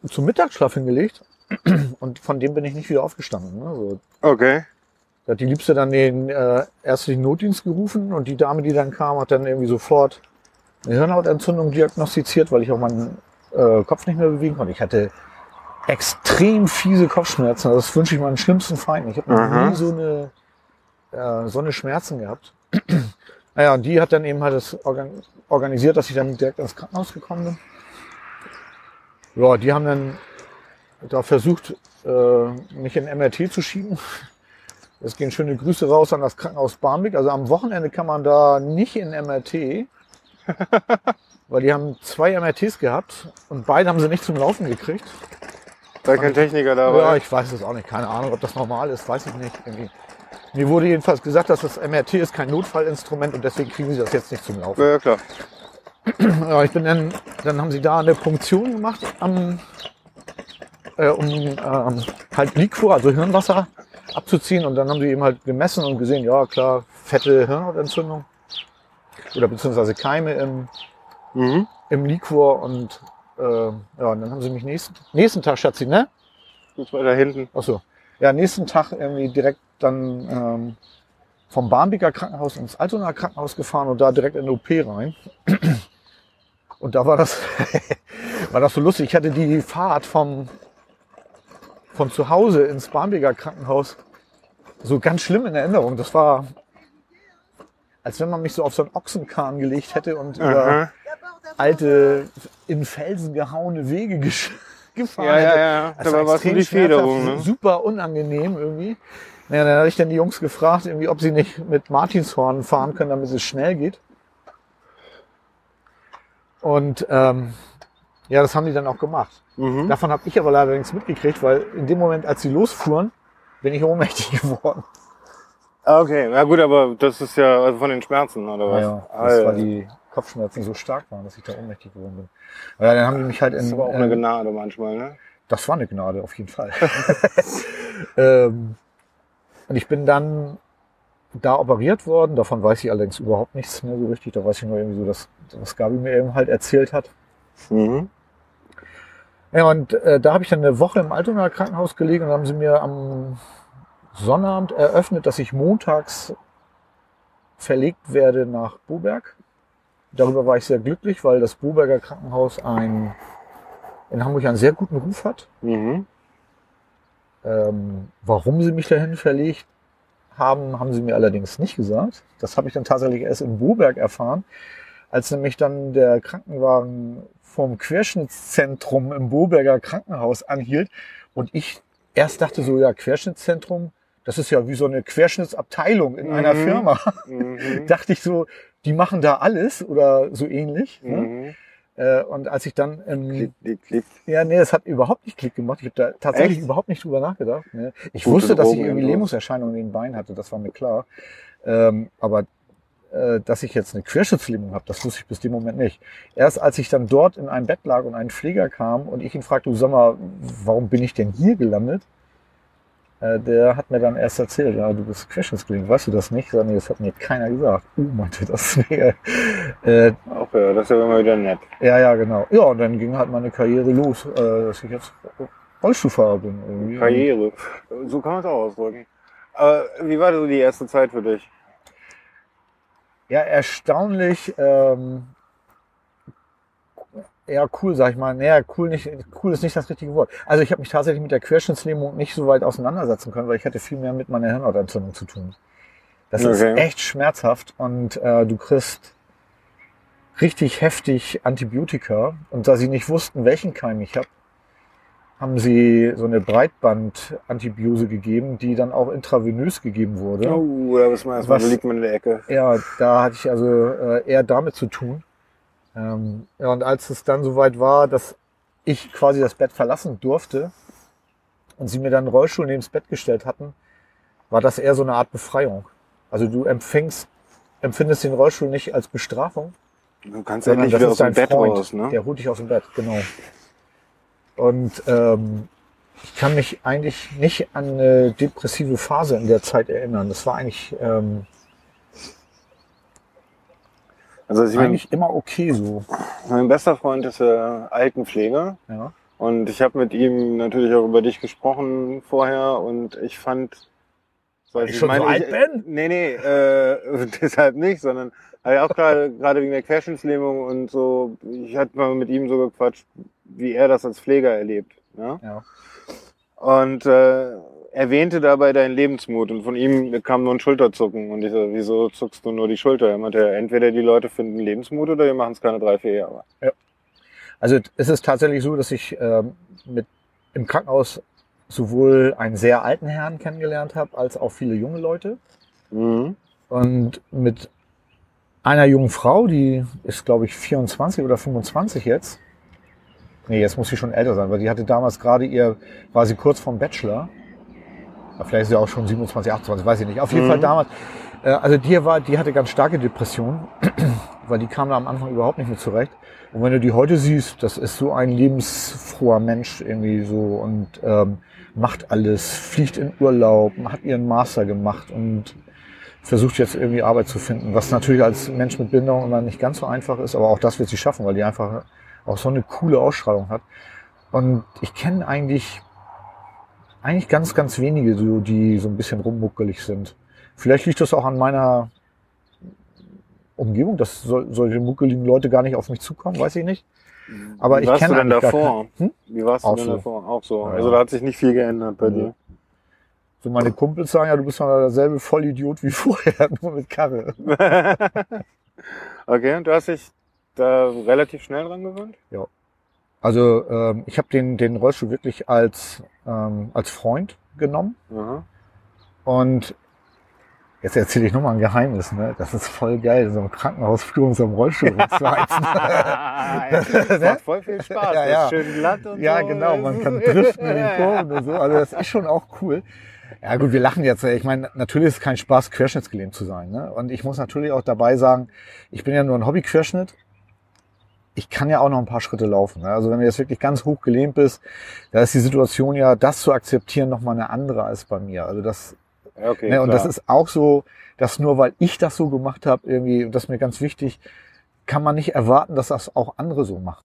zum Mittagsschlaf hingelegt [clears throat] und von dem bin ich nicht wieder aufgestanden. Ne? So, Okay. da hat die Liebste dann den äh, ärztlichen Notdienst gerufen und die Dame, die dann kam, hat dann irgendwie sofort eine Hirnhautentzündung diagnostiziert, weil ich auch meinen äh, Kopf nicht mehr bewegen konnte. Ich hatte extrem fiese Kopfschmerzen. Also Das wünsche ich meinen schlimmsten Feinden. Ich habe noch nie so eine, äh, so eine Schmerzen gehabt. [clears throat] naja, und die hat dann eben halt das organ organisiert, dass ich dann direkt ins Krankenhaus gekommen bin. Ja, die haben dann da versucht, äh, mich in MRT zu schieben. Es gehen schöne Grüße raus an das Krankenhaus Barmbek. Also am Wochenende kann man da nicht in MRT, weil die haben zwei MRTs gehabt und beide haben sie nicht zum Laufen gekriegt. Da kein Techniker da Ja, ich weiß es auch nicht. Keine Ahnung, ob das normal ist, weiß ich nicht. Irgendwie. Mir wurde jedenfalls gesagt, dass das MRT ist kein Notfallinstrument und deswegen kriegen sie das jetzt nicht zum Laufen. Ja, ja, klar. Ja, ich bin dann, dann haben sie da eine Punktion gemacht am, äh, um ähm, halt Liquor, also Hirnwasser abzuziehen und dann haben sie eben halt gemessen und gesehen, ja klar, fette Hirnhautentzündung oder beziehungsweise Keime im, Mhm. im Liquor und äh, ja, und dann haben sie mich nächsten, nächsten Tag, Schatzi, ne? Das war da hinten. Ach so. Ja, nächsten Tag irgendwie direkt dann ähm, vom Barmbeker Krankenhaus ins Altonaer Krankenhaus gefahren und da direkt in den OP rein. Und da war das, [laughs] war das so lustig. Ich hatte die Fahrt vom, von zu Hause ins Barmbeker Krankenhaus so ganz schlimm in Erinnerung. Das war, als wenn man mich so auf so einen Ochsenkahn gelegt hätte und über Aha. alte, in Felsen gehauene Wege gesch- [laughs] gefahren Ja, hätte. ja, ja. Das Dabei war es nur extrem die Federung. schmerzhaft, Ne? Super unangenehm irgendwie. Naja, dann hatte ich dann die Jungs gefragt, irgendwie, ob sie nicht mit Martinshorn fahren können, damit es schnell geht. Und ähm, ja, das haben die dann auch gemacht. Mhm. Davon habe ich aber leider nichts mitgekriegt, weil in dem Moment, als sie losfuhren, bin ich [laughs] ohnmächtig geworden. Ah, Okay, ja gut, aber das ist ja also von den Schmerzen oder was? Ja, das war die Kopfschmerzen so stark waren, dass ich da ohnmächtig geworden bin. Ja, dann haben die mich halt in. Das ist aber auch eine äh, Gnade manchmal, ne? Das war eine Gnade, auf jeden Fall. [laughs] ähm, und ich bin dann da operiert worden. Davon weiß ich allerdings überhaupt nichts mehr so richtig. Da weiß ich nur irgendwie so, dass, was Gabi mir eben halt erzählt hat. Mhm. Ja, und äh, da habe ich dann eine Woche im Altonaer Krankenhaus gelegen und haben sie mir am Sonnabend eröffnet, dass ich montags verlegt werde nach Boberg. Darüber war ich sehr glücklich, weil das Boberger Krankenhaus ein, in Hamburg einen sehr guten Ruf hat. Mhm. Ähm, warum sie mich dahin verlegt haben, haben sie mir allerdings nicht gesagt. Das habe ich dann tatsächlich erst in Boberg erfahren, als nämlich dann der Krankenwagen vom Querschnittszentrum im Boberger Krankenhaus anhielt Und ich erst dachte so, ja, Querschnittszentrum, das ist ja wie so eine Querschnittsabteilung in einer Mhm. Firma. Mhm. [laughs] dachte ich so, die machen da alles oder so ähnlich. Ne? Mhm. Äh, und als ich dann, ähm, Klick, klick, klick. ja, nee, das hat überhaupt nicht Klick gemacht. Ich habe da tatsächlich Echt? überhaupt nicht drüber nachgedacht. Ne? Ich Gute wusste, dass ich irgendwie. Lähmungserscheinungen in den Beinen hatte, das war mir klar. Ähm, aber dass ich jetzt eine Querschnittslähmung habe, das wusste ich bis dem Moment nicht. Erst als ich dann dort in einem Bett lag und ein Pfleger kam und ich ihn fragte, du sag mal, warum bin ich denn hier gelandet? Äh, der hat mir dann erst erzählt, ja, du bist Querschnittsgelähmt, weißt du das nicht? Nee, das hat mir keiner gesagt. Uh, meinte das. [laughs] Äh, Auch ja, das ist ja immer wieder nett. ja, ja, genau. Ja, und dann ging halt meine Karriere los, äh, dass ich jetzt Rollstuhlfahrer bin. Irgendwie. Karriere. So kann man es auch ausdrücken. Aber wie war so die erste Zeit für dich? Ja, erstaunlich, ähm, ja, cool, sag ich mal. Naja, cool, nicht, cool ist nicht das richtige Wort. Also ich habe mich tatsächlich mit der Querschnittslähmung nicht so weit auseinandersetzen können, weil ich hatte viel mehr mit meiner Hirnhautentzündung zu tun. Das ist Okay. echt schmerzhaft und äh, du kriegst richtig heftig Antibiotika. Und da sie nicht wussten, welchen Keim ich habe, haben sie so eine Breitband-Antibiose gegeben, die dann auch intravenös gegeben wurde. Oh, da wissen wir erstmal, Was- liegt man in der Ecke. Ja, da hatte ich also äh, eher damit zu tun. Ähm, ja, und als es dann soweit war, dass ich quasi das Bett verlassen durfte und sie mir dann einen Rollstuhl neben das Bett gestellt hatten, war das eher so eine Art Befreiung. Also du empfängst, empfindest den Rollstuhl nicht als Bestrafung, Du kannst endlich das wieder ist aus dem Bett Freund. raus, ne? Der holt dich aus dem Bett, genau. Und ähm, ich kann mich eigentlich nicht an eine depressive Phase in der Zeit erinnern. Das war eigentlich, ähm, Also ich eigentlich immer okay so. mein bester Freund ist äh, Altenpfleger Ja. und ich habe mit ihm natürlich auch über dich gesprochen vorher und ich fand, weil ich schon so alt bin? Nee, nee, äh, [laughs] deshalb nicht, sondern halt auch gerade gerade wegen der Querschnittslähmung und so, ich hatte mal mit ihm so gequatscht, wie er das als Pfleger erlebt. Ne? Ja. Und äh, erwähnte dabei deinen Lebensmut und von ihm kam nur ein Schulterzucken und ich so, wieso zuckst du nur die Schulter? Er meinte, entweder die Leute finden Lebensmut oder die machen es keine drei, vier Jahre. Also es ist tatsächlich so, dass ich ähm, mit im Krankenhaus sowohl einen sehr alten Herrn kennengelernt habe, als auch viele junge Leute. Mhm. Und mit einer jungen Frau, die ist, glaube ich, 24 oder 25 jetzt. Nee, jetzt muss sie schon älter sein, weil die hatte damals gerade ihr, war sie kurz vorm Bachelor. Vielleicht ist sie auch schon 27, 28, weiß ich nicht. Auf jeden Mhm. Fall damals. Äh, also die war, die hatte ganz starke Depressionen, [clears throat] weil die kam da am Anfang überhaupt nicht mit zurecht. Und wenn du die heute siehst, das ist so ein lebensfroher Mensch irgendwie so und ähm, macht alles, fliegt in Urlaub, hat ihren Master gemacht und versucht jetzt irgendwie Arbeit zu finden, was natürlich als Mensch mit Behinderung immer nicht ganz so einfach ist, aber auch das wird sie schaffen, weil die einfach auch so eine coole Ausstrahlung hat. Und ich kenne eigentlich, eigentlich ganz, ganz wenige, so, die so ein bisschen rummuckelig sind. Vielleicht liegt das auch an meiner Umgebung, dass sol solche muckeligen Leute gar nicht auf mich zukommen, weiß ich nicht. Aber Wie ich warst du denn davor? keinen- Hm? Wie warst du Auch denn so. davor? Auch so. Ja, Also da hat sich nicht viel geändert bei Nee. dir. So meine Kumpels sagen ja, du bist doch derselbe Vollidiot wie [laughs] vorher, nur mit Karre. [laughs] Okay, und du hast dich da relativ schnell dran gewöhnt? Also ähm, ich habe den, den Rollstuhl wirklich als, ähm, als Freund genommen. Aha. Und jetzt erzähle ich nochmal ein Geheimnis. Ne? Das ist voll geil, so ein Krankenhausflur in so einem Rollstuhl [laughs] rumzuheizen. das macht voll viel Spaß. Ja, ja. schön glatt und ja, so. genau, man kann driften in den Kurven und so. Also das ist schon auch cool. Ja gut, wir lachen jetzt. Ich meine, natürlich ist es kein Spaß, querschnittsgelähmt zu sein. Ne? Und ich muss natürlich auch dabei sagen, ich bin ja nur ein Hobby-Querschnitt. Ich kann ja auch noch ein paar Schritte laufen. Ne? Also wenn du jetzt wirklich ganz hoch gelähmt bist, da ist die Situation ja, das zu akzeptieren, nochmal eine andere als bei mir. Also das okay, Ne, und klar. das ist auch so, dass nur weil ich das so gemacht habe, irgendwie, und das ist mir ganz wichtig, kann man nicht erwarten, dass das auch andere so machen.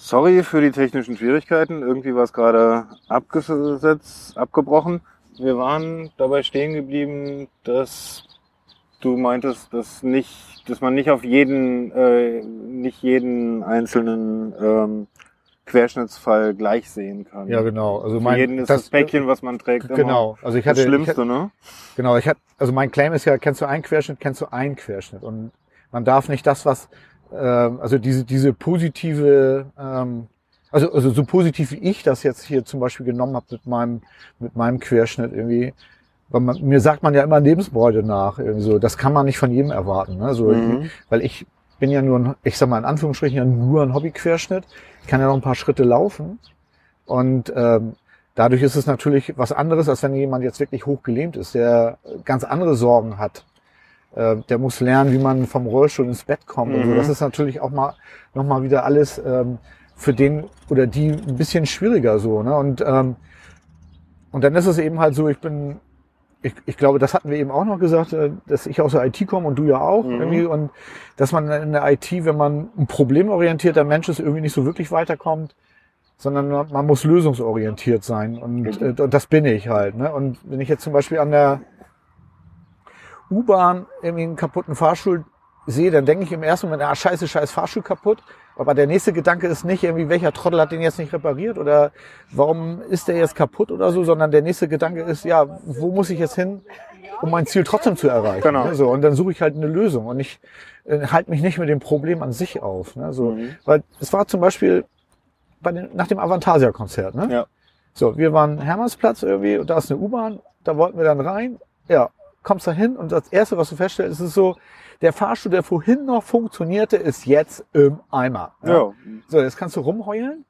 Sorry für die technischen Schwierigkeiten. Irgendwie war es gerade abgesetzt, abgebrochen. Wir waren dabei stehen geblieben, dass du meintest, dass nicht, dass man nicht auf jeden, äh, nicht jeden einzelnen ähm, Querschnittsfall gleich sehen kann. genau. Also Für jeden ist das, Päckchen, was man trägt, Genau. Also ich das hatte, ich Schlimmste, hatte ne? genau, ich hatte, also mein Claim ist ja, kennst du einen Querschnitt, kennst du einen Querschnitt. Und man darf nicht das, was, ähm, also diese, diese positive ähm, Also, also so positiv wie ich das jetzt hier zum Beispiel genommen habe mit meinem, mit meinem Querschnitt irgendwie, weil man, mir sagt man ja immer Lebensbräude nach, irgendwie so. Das kann man nicht von jedem erwarten. Ne? So, Mhm. Weil ich bin ja nur, ein, ich sag mal in Anführungsstrichen, ja nur ein Hobbyquerschnitt. Ich kann ja noch ein paar Schritte laufen. Und ähm, dadurch ist es natürlich was anderes, als wenn jemand jetzt wirklich hochgelähmt ist, der ganz andere Sorgen hat. Äh, der muss lernen, wie man vom Rollstuhl ins Bett kommt. Und so. Mhm. Das ist natürlich auch mal nochmal wieder alles ähm, für den oder die ein bisschen schwieriger so. Ne? Und, ähm, und dann ist es eben halt so, ich bin, ich, ich glaube, das hatten wir eben auch noch gesagt, äh, dass ich aus der IT komme und du ja auch. Mhm. Irgendwie, und dass man in der IT, wenn man ein problemorientierter Mensch ist, irgendwie nicht so wirklich weiterkommt, sondern man man muss lösungsorientiert sein. Und, Mhm. äh, und das bin ich halt. Ne? Und wenn ich jetzt zum Beispiel an der U-Bahn irgendwie einen kaputten Fahrstuhl sehe, dann denke ich im ersten Moment, ah, scheiße, scheiß Fahrstuhl kaputt. Aber der nächste Gedanke ist nicht irgendwie, welcher Trottel hat den jetzt nicht repariert oder warum ist der jetzt kaputt oder so, sondern der nächste Gedanke ist, ja, wo muss ich jetzt hin, um mein Ziel trotzdem zu erreichen? Genau. Ne? So, und dann suche ich halt eine Lösung und ich äh, halte mich nicht mit dem Problem an sich auf. Ne? So, Mhm. Weil es war zum Beispiel bei den, nach dem Avantasia-Konzert. Ne? Ja. So, wir waren Hermannsplatz irgendwie und da ist eine U-Bahn, da wollten wir dann rein. Ja, kommst da hin und das Erste, was du feststellst, ist so, der Fahrstuhl, der vorhin noch funktionierte, ist jetzt im Eimer. Ja. So, jetzt kannst du rumheulen.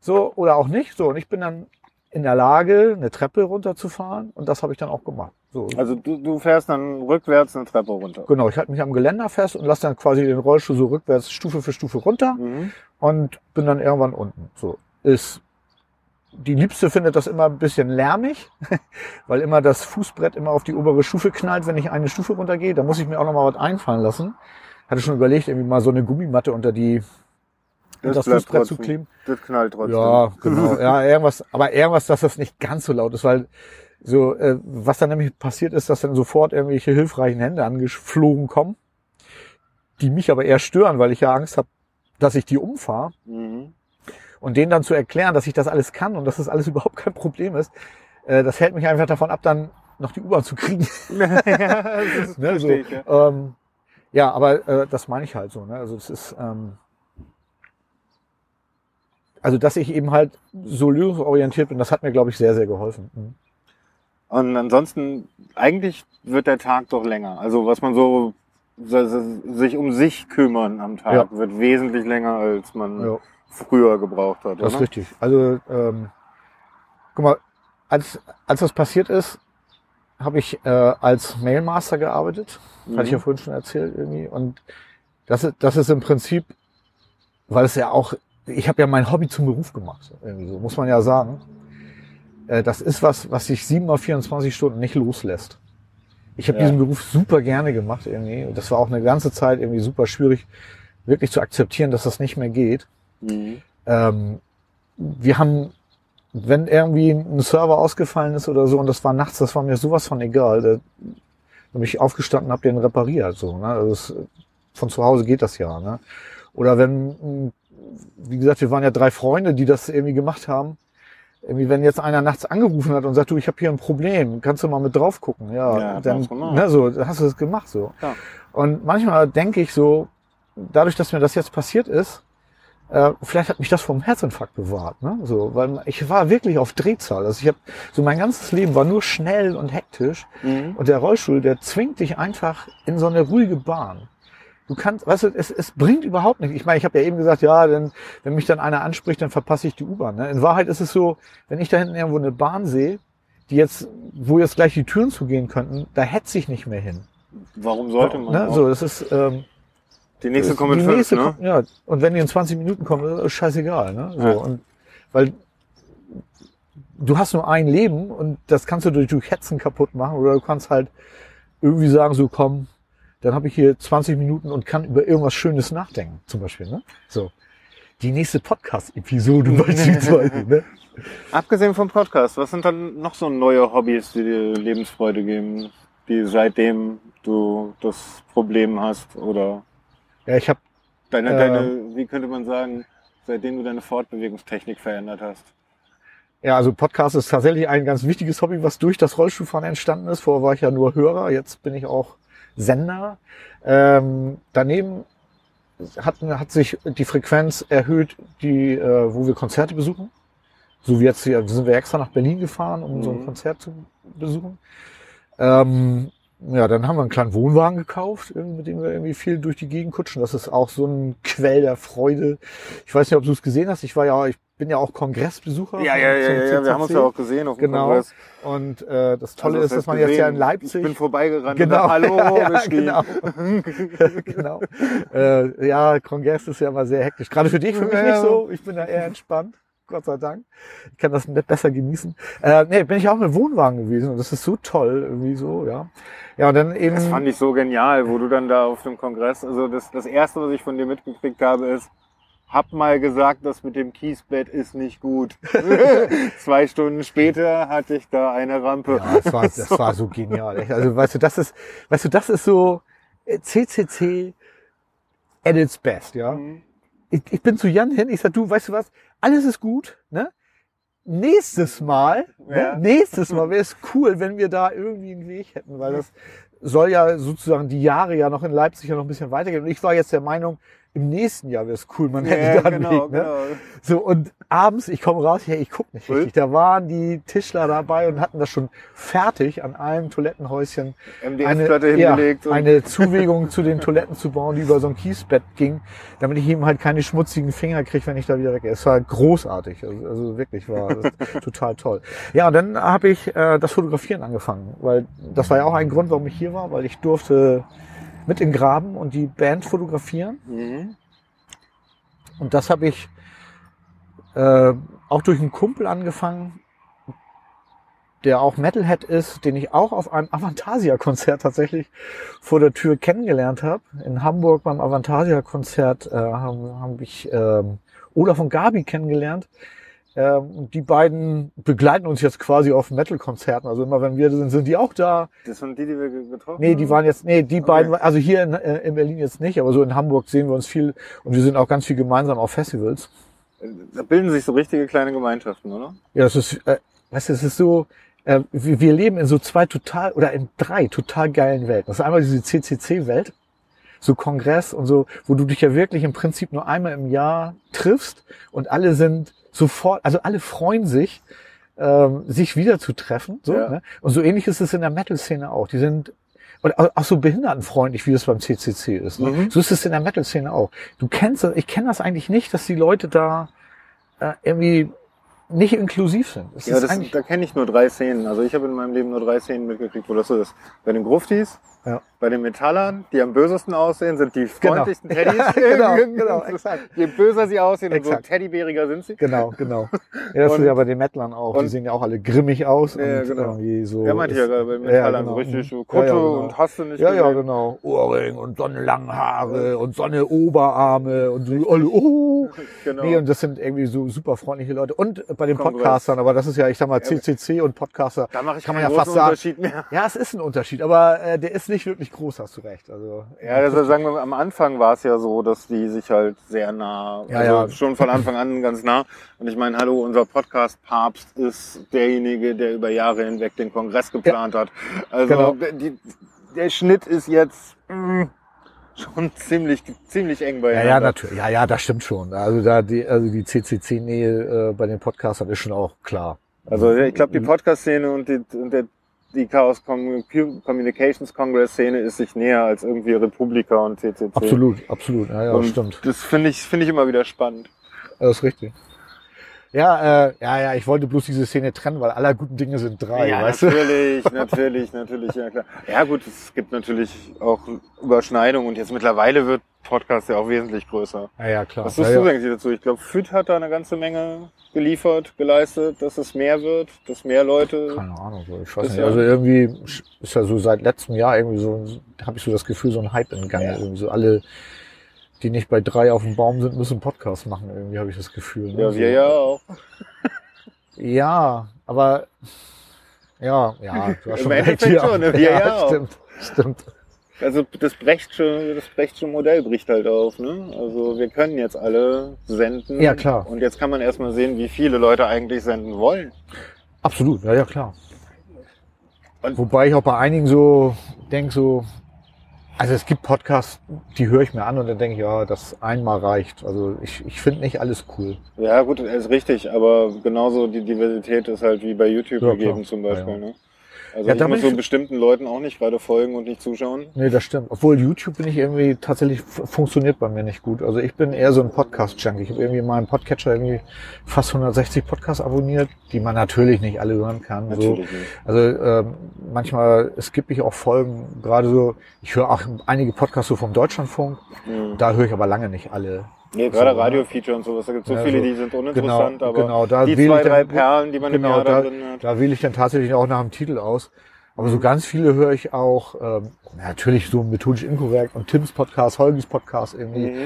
So, oder auch nicht. So, und ich bin dann in der Lage, eine Treppe runterzufahren und das habe ich dann auch gemacht. So, Also du, du fährst dann rückwärts eine Treppe runter. genau, ich halte mich am Geländer fest und lasse dann quasi den Rollstuhl so rückwärts Stufe für Stufe runter Mhm. und bin dann irgendwann unten. So ist die Liebste findet das immer ein bisschen lärmig, [laughs] weil immer das Fußbrett immer auf die obere Stufe knallt, wenn ich eine Stufe runtergehe. Da muss ich mir auch noch mal was einfallen lassen. Hatte schon überlegt, irgendwie mal so eine Gummimatte unter die das bleibt Fußbrett zu trotzdem- kleben. Das knallt trotzdem. Ja, genau. [laughs] Ja, irgendwas, aber irgendwas, dass das nicht ganz so laut ist, weil so, äh, was dann nämlich passiert ist, dass dann sofort irgendwelche hilfreichen Hände angeflogen kommen, die mich aber eher stören, weil ich ja Angst habe, dass ich die umfahre. Mhm. Und denen dann zu erklären, dass ich das alles kann und dass das alles [laughs] überhaupt kein Problem ist, äh, das hält mich einfach davon ab, dann noch die U-Bahn zu kriegen. [laughs] ja, das [laughs] ne, so. ich, ja. ähm, ja, aber äh, das meine ich halt so. Ne? Also es ist, ähm, also dass ich eben halt so lösungsorientiert bin, das hat mir, glaube ich, sehr, sehr geholfen. Mhm. Und ansonsten, eigentlich wird der Tag doch länger. Also was man so, so, so sich um sich kümmern am Tag Ja. wird wesentlich länger, als man Ja. Früher gebraucht hat. Das ist richtig. Also, ähm, guck mal, als, als das passiert ist, habe ich äh, als Mailmaster gearbeitet. Hatte ich ja Mhm. vorhin schon erzählt irgendwie. Und das ist, das ist im Prinzip, weil es ja auch, ich habe ja mein Hobby zum Beruf gemacht. Irgendwie so, muss man ja sagen. Äh, das ist was, was sich sieben auf 24 Stunden nicht loslässt. Ich habe Ja. diesen Beruf super gerne gemacht irgendwie. Und das war auch eine ganze Zeit irgendwie super schwierig, wirklich zu akzeptieren, dass das nicht mehr geht Mhm. ähm, wir haben, wenn irgendwie ein Server ausgefallen ist oder so, und das war nachts, das war mir sowas von egal. Da bin ich aufgestanden, habe den repariert. So, ne? also das, von zu Hause geht das ja. Ne? Oder wenn, wie gesagt, wir waren ja drei Freunde, die das irgendwie gemacht haben. Irgendwie, wenn jetzt einer nachts angerufen hat und sagt, du, ich habe hier ein Problem, kannst du mal mit drauf gucken? Ja, Ja, dann, hast du gemacht. ne, so, hast du das gemacht. So. Ja. Und manchmal denke ich so, dadurch, dass mir das jetzt passiert ist, äh, vielleicht hat mich das vom Herzinfarkt bewahrt, ne? So, weil ich war wirklich auf Drehzahl. Also ich habe so mein ganzes Leben war nur schnell und hektisch Mhm. und der Rollstuhl, der zwingt dich einfach in so eine ruhige Bahn. Du kannst, weißt du, es, es bringt überhaupt nichts. Ich meine, ich habe ja eben gesagt, ja, denn, wenn mich dann einer anspricht, dann verpasse ich die U-Bahn. Ne? In Wahrheit ist es so, wenn ich da hinten irgendwo eine Bahn sehe, die jetzt, wo jetzt gleich die Türen zugehen könnten, da hetze ich nicht mehr hin. Warum sollte man? Ne? auch? So, das ist ähm, Die nächste kommt mit die fünf, nächste ne? kommt- Ja, und wenn die in 20 Minuten kommt, ist scheißegal. Ne? So, Ja. und, weil du hast nur ein Leben und das kannst du durch, durch Hetzen kaputt machen oder du kannst halt irgendwie sagen, so komm, dann habe ich hier 20 Minuten und kann über irgendwas Schönes nachdenken, zum Beispiel. Ne? So. Die nächste Podcast-Episode [laughs] beispielsweise. Ne? Abgesehen vom Podcast, was sind dann noch so neue Hobbys, die dir Lebensfreude geben, die seitdem du das Problem hast oder Ja, ich habe deine, Ähm. deine, wie könnte man sagen, seitdem du deine Fortbewegungstechnik verändert hast? Ja, also Podcast ist tatsächlich ein ganz wichtiges Hobby, was durch das Rollstuhlfahren entstanden ist. Vorher war ich ja nur Hörer, jetzt bin ich auch Sender. Ähm, daneben hat, hat sich die Frequenz erhöht, die, äh, wo wir Konzerte besuchen. So wie jetzt hier sind wir extra nach Berlin gefahren, um so ein Mhm. Konzert zu besuchen. Ähm, ja, dann haben wir einen kleinen Wohnwagen gekauft, mit dem wir irgendwie viel durch die Gegend kutschen. Das ist auch so ein Quell der Freude. Ich weiß nicht, ob du es gesehen hast. Ich war ja, ich bin ja auch Kongressbesucher. Ja, ja, ja, ja, wir haben uns ja auch gesehen auf dem Genau. Kongress. Und äh, das Tolle Also, ist, das dass man jetzt ja in Leipzig. Ich bin vorbeigerannt Genau, Hallo [laughs] ja, genau. [laughs] genau. Äh, ja, Kongress ist ja immer sehr hektisch. Gerade für dich, für mich nicht so. Ich bin da eher entspannt. Gott sei Dank. Ich kann das nicht besser genießen. Äh, nee, bin ich auch mit Wohnwagen gewesen und das ist so toll, irgendwie so, ja. Ja, und dann eben. Das fand ich so genial, wo du dann da auf dem Kongress, also das, das erste, was ich von dir mitgekriegt habe, ist, hab mal gesagt, das mit dem Kiesbett ist nicht gut. [laughs] Zwei Stunden später hatte ich da eine Rampe. Ja, das war, das war so genial. Echt. Also, weißt du, das ist, weißt du, das ist so äh, CCC at its best, ja. Mhm. Ich, ich bin zu Jan hin, ich sag, du, weißt du was, alles ist gut, ne? Nächstes Mal, Ja. ne? nächstes Mal [laughs] wäre es cool, wenn wir da irgendwie einen Weg hätten, weil das soll ja sozusagen die Jahre ja noch in Leipzig ja noch ein bisschen weitergehen. Und ich war jetzt der Meinung, im nächsten Jahr wäre es cool, man hätte Ja, da genau, Weg. Ne? genau. So, und abends, ich komme raus, hey, ich guck nicht Cool. richtig. Da waren die Tischler dabei und hatten das schon fertig an einem Toilettenhäuschen MDF-Platte eine, ja, hingelegt. und eine Zuwegung zu den Toiletten zu bauen, die über so ein Kiesbett ging, damit ich eben halt keine schmutzigen Finger kriege, wenn ich da wieder weggehe. Es war großartig, also, also wirklich war [laughs] total toll. Ja, und dann habe ich äh, das Fotografieren angefangen, weil das war ja auch ein Grund, warum ich hier war, weil ich durfte mit in den Graben und die Band fotografieren. mhm. Und das habe ich äh, auch durch einen Kumpel angefangen, der auch Metalhead ist, den ich auch auf einem Avantasia-Konzert tatsächlich vor der Tür kennengelernt habe. In Hamburg beim Avantasia-Konzert äh, habe hab ich ähm, Olaf und Gabi kennengelernt. Ähm, und die beiden begleiten uns jetzt quasi auf Metal-Konzerten. Also immer wenn wir sind, sind die auch da. Das sind die, die wir ge- getroffen Nee, die haben? waren jetzt, nee, die Okay. beiden, also hier in, äh, in Berlin jetzt nicht, aber so in Hamburg sehen wir uns viel und wir sind auch ganz viel gemeinsam auf Festivals. Da bilden sich so richtige kleine Gemeinschaften, oder? Ja, das ist, äh, weißt du, es ist so, äh, wir, wir leben in so zwei total, oder in drei total geilen Welten. Das ist einmal diese CCC-Welt, so Kongress und so, wo du dich ja wirklich im Prinzip nur einmal im Jahr triffst und alle sind sofort, also alle freuen sich, ähm, sich wieder zu treffen. So, Ja. ne? Und so ähnlich ist es in der Metal-Szene auch. Die sind und au- auch so behindertenfreundlich, wie es beim CCC ist. Ne? Mhm. So ist es in der Metal-Szene auch. Du kennst das, ich kenne das eigentlich nicht, dass die Leute da äh, irgendwie nicht inklusiv sind. Es Ja, das, da kenne ich nur drei Szenen. Also ich habe in meinem Leben nur drei Szenen mitgekriegt, wo das so ist. Bei den Gruftis, Ja. bei den Metallern, die am bösesten aussehen, sind die [laughs] Genau. freundlichsten Teddys. genau, [laughs] genau, exakt. Je böser sie aussehen, Exakt. umso teddybäriger sind sie. Genau, genau. Ja, das Und- ist ja bei den Metlern auch. Die und- sehen ja auch alle grimmig aus. Ja, und genau. irgendwie so Ja, meinte ich ja gerade bei den ja, Metallern. genau. So richtig so Ja, Kutte ja, genau. und hast du nicht Ja, ja, gesehen. genau. Ohrring und Sonnenlange Haare und Sonne Oberarme und so alle, oh. [laughs] Genau. Nee, und das sind irgendwie so super freundliche Leute. Und bei den Kongress. Podcastern, aber das ist ja, ich sag mal, CCC und Podcaster. da mache ich kann man ja fast sagen. Unterschied mehr. Ja, es ist ein Unterschied, aber äh, der ist nicht wirklich groß, hast du recht. Also, Ja, also sagen wir am Anfang war es ja so, dass die sich halt sehr nah, Ja, also ja. schon von Anfang an ganz nah. Und ich meine, hallo, unser Podcast-Papst ist derjenige, der über Jahre hinweg den Kongress geplant hat. Also Genau. der- die, der Schnitt ist jetzt mh, schon ziemlich, ziemlich eng bei Ja, ja, natürlich. Ja, ja, das stimmt schon. Also da die, also die CCC-Nähe äh, bei den Podcastern ist schon auch klar. Also ich glaube, Mhm. die Podcast-Szene und die, und der, die Chaos Com- Communications Congress-Szene ist sich näher als irgendwie Republika und CCC. Absolut, absolut. Ja, ja, und stimmt. Das finde ich, finde ich immer wieder spannend. Das ist richtig. Ja, äh, ja, ja, ich wollte bloß diese Szene trennen, weil aller guten Dinge sind drei, ja, weißt du? natürlich, natürlich, natürlich, ja klar. Ja gut, es gibt natürlich auch Überschneidungen und jetzt mittlerweile wird Podcast ja auch wesentlich größer. Ja, ja, klar. Was ja, tust du ja. eigentlich dazu? Ich glaube, FIT hat da eine ganze Menge geliefert, geleistet, dass es mehr wird, dass mehr Leute. Keine Ahnung, so, ich weiß nicht. ja- Also irgendwie ist ja so seit letztem Jahr irgendwie so, habe ich so das Gefühl, so ein Hype in Gang. Ja. Irgendwie so alle, die nicht bei drei auf dem Baum sind, müssen Podcast machen. Irgendwie habe ich das Gefühl. Ne? Ja, wir ja auch. [laughs] Ja, aber ja, ja, du hast Im schon recht. Endeffekt Ja, schon, ne? Wir [laughs] ja auch. stimmt, stimmt. Also das Brechtsche, das Brechtsche Modell bricht halt auf, ne? Also wir können jetzt alle senden. Ja, klar. Und jetzt kann man erstmal sehen, wie viele Leute eigentlich senden wollen. Absolut, ja, ja, klar. Und- Wobei ich auch bei einigen so denk so, Also es gibt Podcasts, die höre ich mir an und dann denke ich, ja, das einmal reicht. Also ich, ich finde nicht alles cool. Ja, gut, ist richtig, aber genauso die Diversität ist halt wie bei YouTube Ja, gegeben klar. zum Beispiel. Ja, ja. Ne? Also Ja, ich muss so bestimmten Leuten auch nicht gerade folgen und nicht zuschauen. Nee, das stimmt. Obwohl YouTube bin ich irgendwie tatsächlich funktioniert bei mir nicht gut. Also ich bin eher so ein Podcast-Junkie. Ich habe irgendwie in meinem Podcatcher irgendwie fast 160 Podcasts abonniert, die man natürlich nicht alle hören kann. So. Natürlich nicht. Also ähm, manchmal skippe ich auch Folgen, gerade so, ich höre auch einige Podcasts so vom Deutschlandfunk, Mhm. da höre ich aber lange nicht alle. Nee, gerade So, ne? Radio-Feature und sowas, da gibt es so Ja, viele, die sind uninteressant, Genau, aber genau, da die zwei, dann- drei Perlen, die man im Genau, Jahr da, da drin hat. da wähle ich dann tatsächlich auch nach dem Titel aus. Aber so ganz viele höre ich auch, ähm, natürlich so methodisch inkorrekt und Tims Podcast, Holgis Podcast irgendwie. Mhm.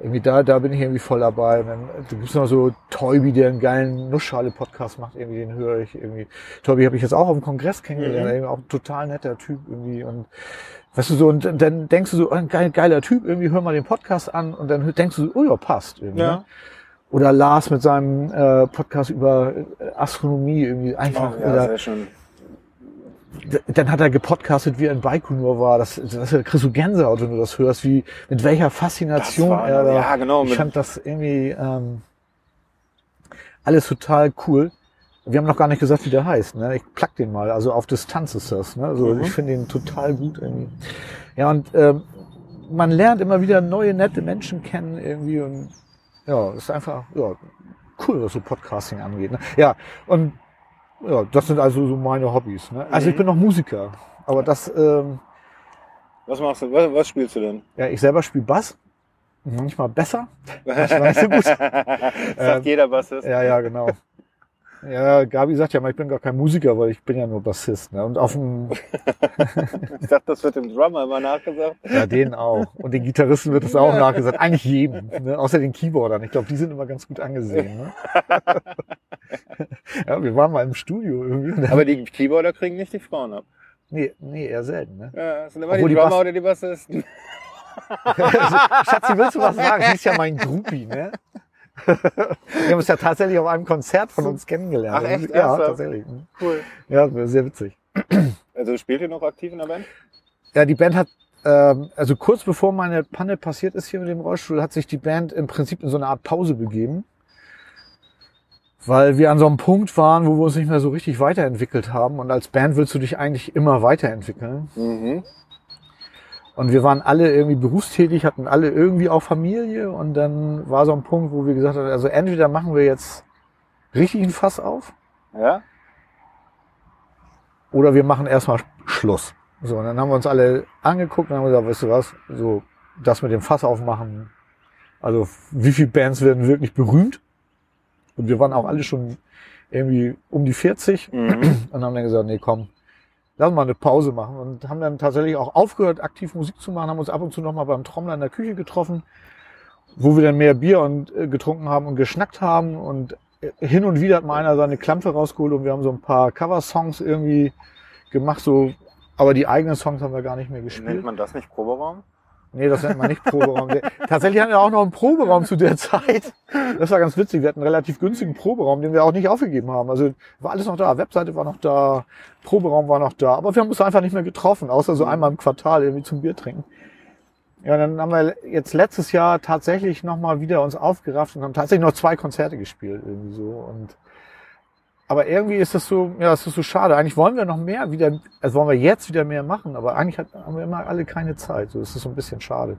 Irgendwie da, da bin ich irgendwie voll dabei. Und dann äh, gibt's noch so Toby, der einen geilen Nussschale-Podcast macht, irgendwie, den höre ich irgendwie. Toby habe ich jetzt auch auf dem Kongress kennengelernt, Mhm. irgendwie auch ein total netter Typ irgendwie. Und weißt du so, und dann denkst du so, oh, ein geil, geiler Typ, irgendwie hör mal den Podcast an und dann denkst du so, oh ja, passt irgendwie. Ja. Ne? Oder Lars mit seinem äh, Podcast über äh, Astronomie irgendwie einfach. Oh, ja, oder, sehr schön. dann hat er gepodcastet, wie er in Baikonur war. Das, das da kriegst du Gänsehaut, wenn du das hörst, wie mit welcher Faszination war- er da. ja, genau, Ich fand das irgendwie ähm, alles total cool. Wir haben noch gar nicht gesagt, wie der heißt. Ne? Ich plack den mal. Also auf Distanz ist das. Ne? Also Mhm. ich finde ihn total gut irgendwie. Ja und ähm, man lernt immer wieder neue nette Menschen kennen irgendwie und ja, ist einfach ja, cool, was so Podcasting angeht. Ne? Ja und ja, das sind also so meine Hobbys. Ne? Also ich Mhm. bin noch Musiker, aber das, ähm, Was machst du? Was, was spielst du denn? ja, ich selber spiele Bass, manchmal besser, manchmal nicht so gut. [laughs] Sagt jeder Bassist. Ja, ja, genau. Ja, Gabi sagt ja mal, ich bin gar kein Musiker, weil ich bin ja nur Bassist. Ne? Und auf dem, [laughs] Ich dachte, das wird dem Drummer immer nachgesagt. ja, denen auch. Und den Gitarristen wird es auch nachgesagt. Eigentlich jedem, ne? außer den Keyboardern. Ich glaube, die sind immer ganz gut angesehen. Ne? [laughs] ja, wir waren mal im Studio irgendwie. Aber die Keyboarder kriegen nicht die Frauen ab. nee, nee, eher selten. Ne? Ja, das sind immer Obwohl die die Drummer Bass- oder die Bassisten. [laughs] Schatzi, willst du was sagen? Sie ist ja mein Groupie, ne? Wir haben uns ja tatsächlich auf einem Konzert von uns kennengelernt. Ach, echt? Ja, tatsächlich. Cool. Ja, sehr witzig. Also spielt ihr noch aktiv in der Band? Ja, die Band hat, ähm, also kurz bevor meine Panne passiert ist hier mit dem Rollstuhl, hat sich die Band im Prinzip in so eine Art Pause begeben. Weil wir an so einem Punkt waren, wo wir uns nicht mehr so richtig weiterentwickelt haben. Und als Band willst du dich eigentlich immer weiterentwickeln. Mhm. Und wir waren alle irgendwie berufstätig, hatten alle irgendwie auch Familie. Und dann war so ein Punkt, wo wir gesagt haben, also entweder machen wir jetzt richtig ein Fass auf Ja? oder wir machen erstmal Schluss. So, und dann haben wir uns alle angeguckt und haben gesagt, weißt du was, so das mit dem Fass aufmachen. Also wie viele Bands werden wirklich berühmt? Und wir waren auch alle schon irgendwie um die 40 Mhm. und haben dann gesagt, nee, komm, lass mal eine Pause machen und haben dann tatsächlich auch aufgehört, aktiv Musik zu machen, haben uns ab und zu noch mal beim Trommler in der Küche getroffen, wo wir dann mehr Bier und äh, getrunken haben und geschnackt haben und äh, hin und wieder hat mal einer seine Klampe rausgeholt und wir haben so ein paar Cover-Songs irgendwie gemacht, so, aber die eigenen Songs haben wir gar nicht mehr gespielt. Nennt man das nicht Proberaum? Nee, das nennt man nicht Proberaum. Tatsächlich hatten wir auch noch einen Proberaum zu der Zeit. Das war ganz witzig. Wir hatten einen relativ günstigen Proberaum, den wir auch nicht aufgegeben haben. Also war alles noch da. Webseite war noch da, Proberaum war noch da. Aber wir haben uns einfach nicht mehr getroffen, außer so einmal im Quartal irgendwie zum Bier trinken. Ja, dann haben wir jetzt letztes Jahr tatsächlich nochmal wieder uns aufgerafft und haben tatsächlich noch zwei Konzerte gespielt irgendwie so. Und aber irgendwie ist das so, ja, es ist so schade. Eigentlich wollen wir noch mehr wieder, also wollen wir jetzt wieder mehr machen, aber eigentlich haben wir immer alle keine Zeit. So, es ist so ein bisschen schade.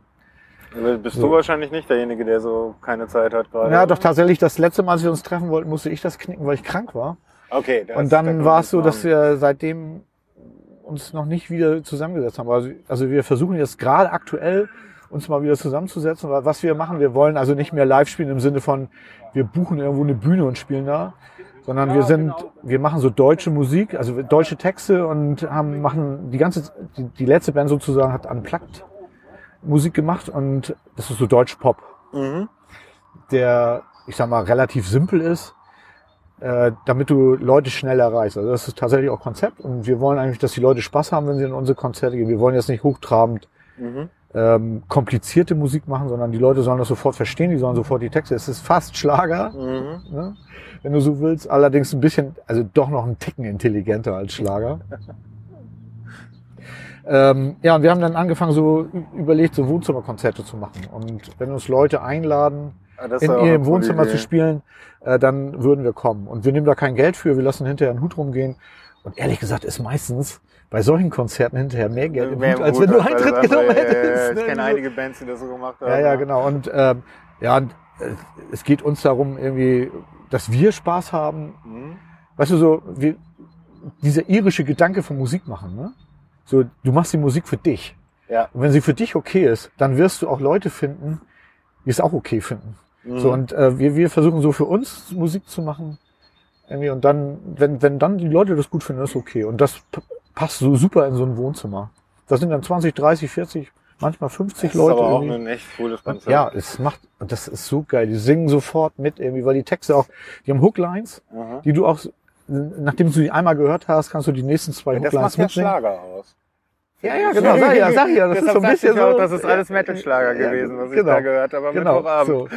Aber Bist So. du wahrscheinlich nicht derjenige, der so keine Zeit hat gerade? Ja, doch tatsächlich, das letzte Mal, als wir uns treffen wollten, musste ich das knicken, weil ich krank war. Okay. Und da dann war es so, dass wir seitdem uns noch nicht wieder zusammengesetzt haben. Also, also wir versuchen jetzt gerade aktuell uns mal wieder zusammenzusetzen, was wir machen, wir wollen also nicht mehr live spielen im Sinne von, wir buchen irgendwo eine Bühne und spielen da, sondern wir sind, wir machen so deutsche Musik, also deutsche Texte und haben, machen die ganze, die, die letzte Band sozusagen hat unplugged Musik gemacht und das ist so Deutsch Pop Mhm. der, ich sag mal, relativ simpel ist, äh, damit du Leute schnell erreichst. Also das ist tatsächlich auch Konzept und wir wollen eigentlich, dass die Leute Spaß haben, wenn sie in unsere Konzerte gehen. Wir wollen jetzt nicht hochtrabend Mhm. Ähm, komplizierte Musik machen, sondern die Leute sollen das sofort verstehen, die sollen sofort die Texte. Es ist fast Schlager, Mhm. ne? wenn du so willst, allerdings ein bisschen, also doch noch ein Ticken intelligenter als Schlager. [laughs] Ähm, ja, und wir haben dann angefangen, so überlegt, so Wohnzimmerkonzerte zu machen. Und wenn uns Leute einladen, Ah, das in ihrem Wohnzimmer Idee. zu spielen, äh, dann würden wir kommen. Und wir nehmen da kein Geld für, wir lassen hinterher einen Hut rumgehen. Und ehrlich gesagt ist meistens bei solchen Konzerten hinterher mehr Geld im Mehr Hut, als wenn du Eintritt der genommen ja, hättest. ja, ne? Ich kenne So. einige Bands, die das so gemacht haben. Ja, ja, genau. Und ähm, ja, und, äh, es geht uns darum, irgendwie, dass wir Spaß haben. Mhm. Weißt du, so wie, dieser irische Gedanke von Musik machen. Ne? So, du machst die Musik für dich. Ja. Und wenn sie für dich okay ist, dann wirst du auch Leute finden, die es auch okay finden. Mhm. So, und äh, wir, wir versuchen so für uns Musik zu machen. Irgendwie, und dann, wenn, wenn dann die Leute das gut finden, ist okay. Und das passt so super in so ein Wohnzimmer. Da sind dann 20, 30, 40, manchmal 50 das Leute. ist aber auch irgendwie. ein echt cooles Konzept. Ja, es macht, das ist so geil. Die singen sofort mit irgendwie, weil die Texte auch, die haben Hooklines, Aha. die du auch, nachdem du die einmal gehört hast, kannst du die nächsten zwei Das Hooklines macht ja mitsingen. Schlager aus. Ja, ja, genau, sag ja, sag ja, das ist so ein bisschen ich auch, so. das ist alles Ja, Metal-Schlager ja, gewesen, was ich genau, da gehört habe am Genau, Mittwochabend. so,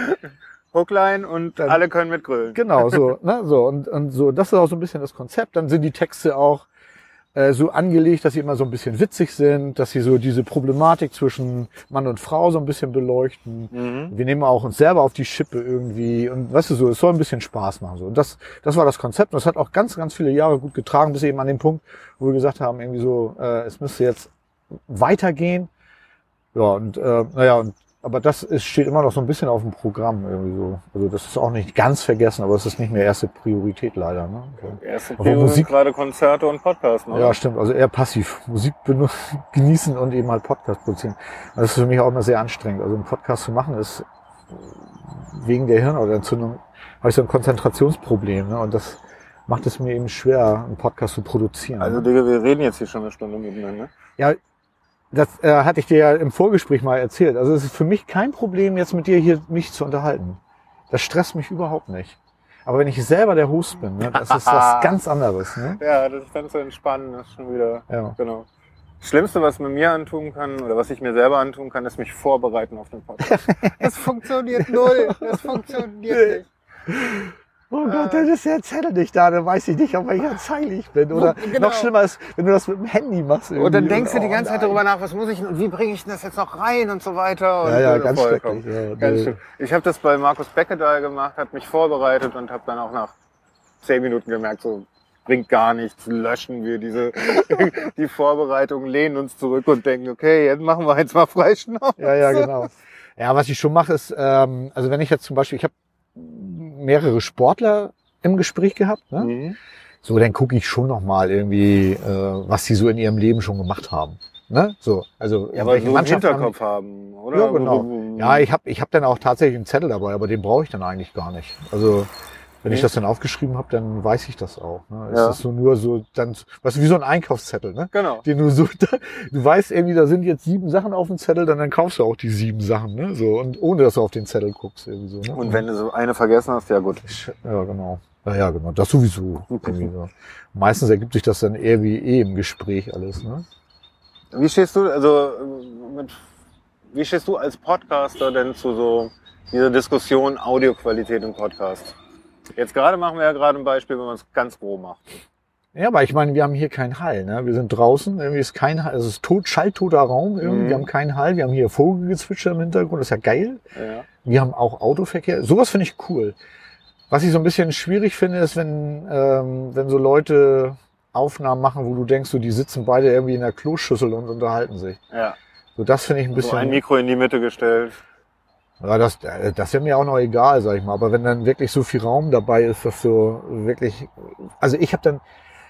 [laughs] Hookline und Dann- alle können mitgrölen. genau, so, ne, so, und, und so, das ist auch so ein bisschen das Konzept. Dann sind die Texte auch, äh, so angelegt, dass sie immer so ein bisschen witzig sind, dass sie so diese Problematik zwischen Mann und Frau so ein bisschen beleuchten. Mhm. Wir nehmen auch uns selber auf die Schippe irgendwie und weißt du so, es soll ein bisschen Spaß machen so. Und das, das war das Konzept und das hat auch ganz, ganz viele Jahre gut getragen, bis eben an den Punkt, wo wir gesagt haben, irgendwie so, äh, es müsste jetzt weitergehen. Ja und äh, naja und aber das ist, steht immer noch so ein bisschen auf dem Programm irgendwie so. Also das ist auch nicht ganz vergessen, aber es ist nicht mehr erste Priorität leider. Ne? Okay. Erste Aber Prio Musik- gerade Konzerte und Podcasts, ne? Ja, stimmt. Also eher passiv. Musik [laughs] genießen und eben halt Podcast produzieren. Das ist für mich auch immer sehr anstrengend. Also einen Podcast zu machen ist wegen der Hirnentzündung habe ich so ein Konzentrationsproblem. Ne? Und das macht es mir eben schwer, einen Podcast zu produzieren. Also Digga, wir reden jetzt hier schon eine Stunde miteinander. ja, das äh, hatte ich dir ja im Vorgespräch mal erzählt. Also es ist für mich kein Problem, jetzt mit dir hier mich zu unterhalten. Das stresst mich überhaupt nicht. Aber wenn ich selber der Host bin, ne, das ist was [laughs] ganz anderes. Ne? Ja, das ist dann zu entspannen, das ist schon wieder, Ja. genau. Das Schlimmste, was man mir antun kann, oder was ich mir selber antun kann, ist mich vorbereiten auf den Podcast. [laughs] Das funktioniert null. Das funktioniert nicht. Oh Gott, dann ist der Zettel nicht da, dann weiß ich nicht, auf welcher Zeile ich bin. Oder Genau. noch schlimmer ist, wenn du das mit dem Handy machst. Und dann irgendwie. denkst du die Oh ganze Zeit nein. darüber nach, was muss ich und wie bringe ich denn das jetzt noch rein und so weiter. Und Ja, ja, äh, ganz vollkommen. schrecklich. Ja, Ganz nee. schlimm. Ich habe das bei Markus Beckedahl gemacht, habe mich vorbereitet und habe dann auch nach zehn Minuten gemerkt, so bringt gar nichts, löschen wir diese [laughs] die Vorbereitung, lehnen uns zurück und denken, okay, jetzt machen wir jetzt mal Freischnauze. Ja, ja, genau. Ja, was ich schon mache, ist, ähm, also wenn ich jetzt zum Beispiel, ich habe mehrere Sportler im Gespräch gehabt, ne? Mhm. so dann gucke ich schon noch mal irgendwie, äh, was sie so in ihrem Leben schon gemacht haben. Ne? So, also Ja, aber so im Mannschaften haben- Hinterkopf haben, oder? Ja, genau. Ja, ich habe ich hab dann auch tatsächlich einen Zettel dabei, aber den brauche ich dann eigentlich gar nicht. Also wenn ich das dann aufgeschrieben habe, dann weiß ich das auch. Ne? Es Ja. ist so nur so, dann, weißt du, wie so ein Einkaufszettel, ne? Genau. Den du so, [laughs] du weißt irgendwie, da sind jetzt sieben Sachen auf dem Zettel, dann, dann kaufst du auch die sieben Sachen, ne? So, und ohne dass du auf den Zettel guckst, irgendwie so. Ne? Und wenn du so eine vergessen hast, ja gut. Ja, genau. Ja, ja, genau. Das sowieso. Irgendwie so. Meistens ergibt sich das dann eher wie eh im Gespräch alles, ne? Wie stehst du, also äh, mit, wie stehst du als Podcaster denn zu so dieser Diskussion Audioqualität im Podcast? Jetzt gerade machen wir ja gerade ein Beispiel, wenn man es ganz grob macht. Ja, aber ich meine, wir haben hier keinen Hall. Ne? Wir sind draußen, irgendwie ist kein Hall, es ist tot, schalltoter Raum, irgendwie. Mhm. wir haben keinen Hall, wir haben hier Vogelgezwitscher im Hintergrund, das ist ja geil. Ja. Wir haben auch Autoverkehr, sowas finde ich cool. Was ich so ein bisschen schwierig finde, ist, wenn, ähm, wenn so Leute Aufnahmen machen, wo du denkst, so, die sitzen beide irgendwie in der Kloschüssel und unterhalten sich. ja. So, das finde ich ein So bisschen. ein Mikro in die Mitte gestellt. Ja, das, äh, das wäre mir auch noch egal, sag ich mal. Aber wenn dann wirklich so viel Raum dabei ist, dass so wirklich, also ich habe dann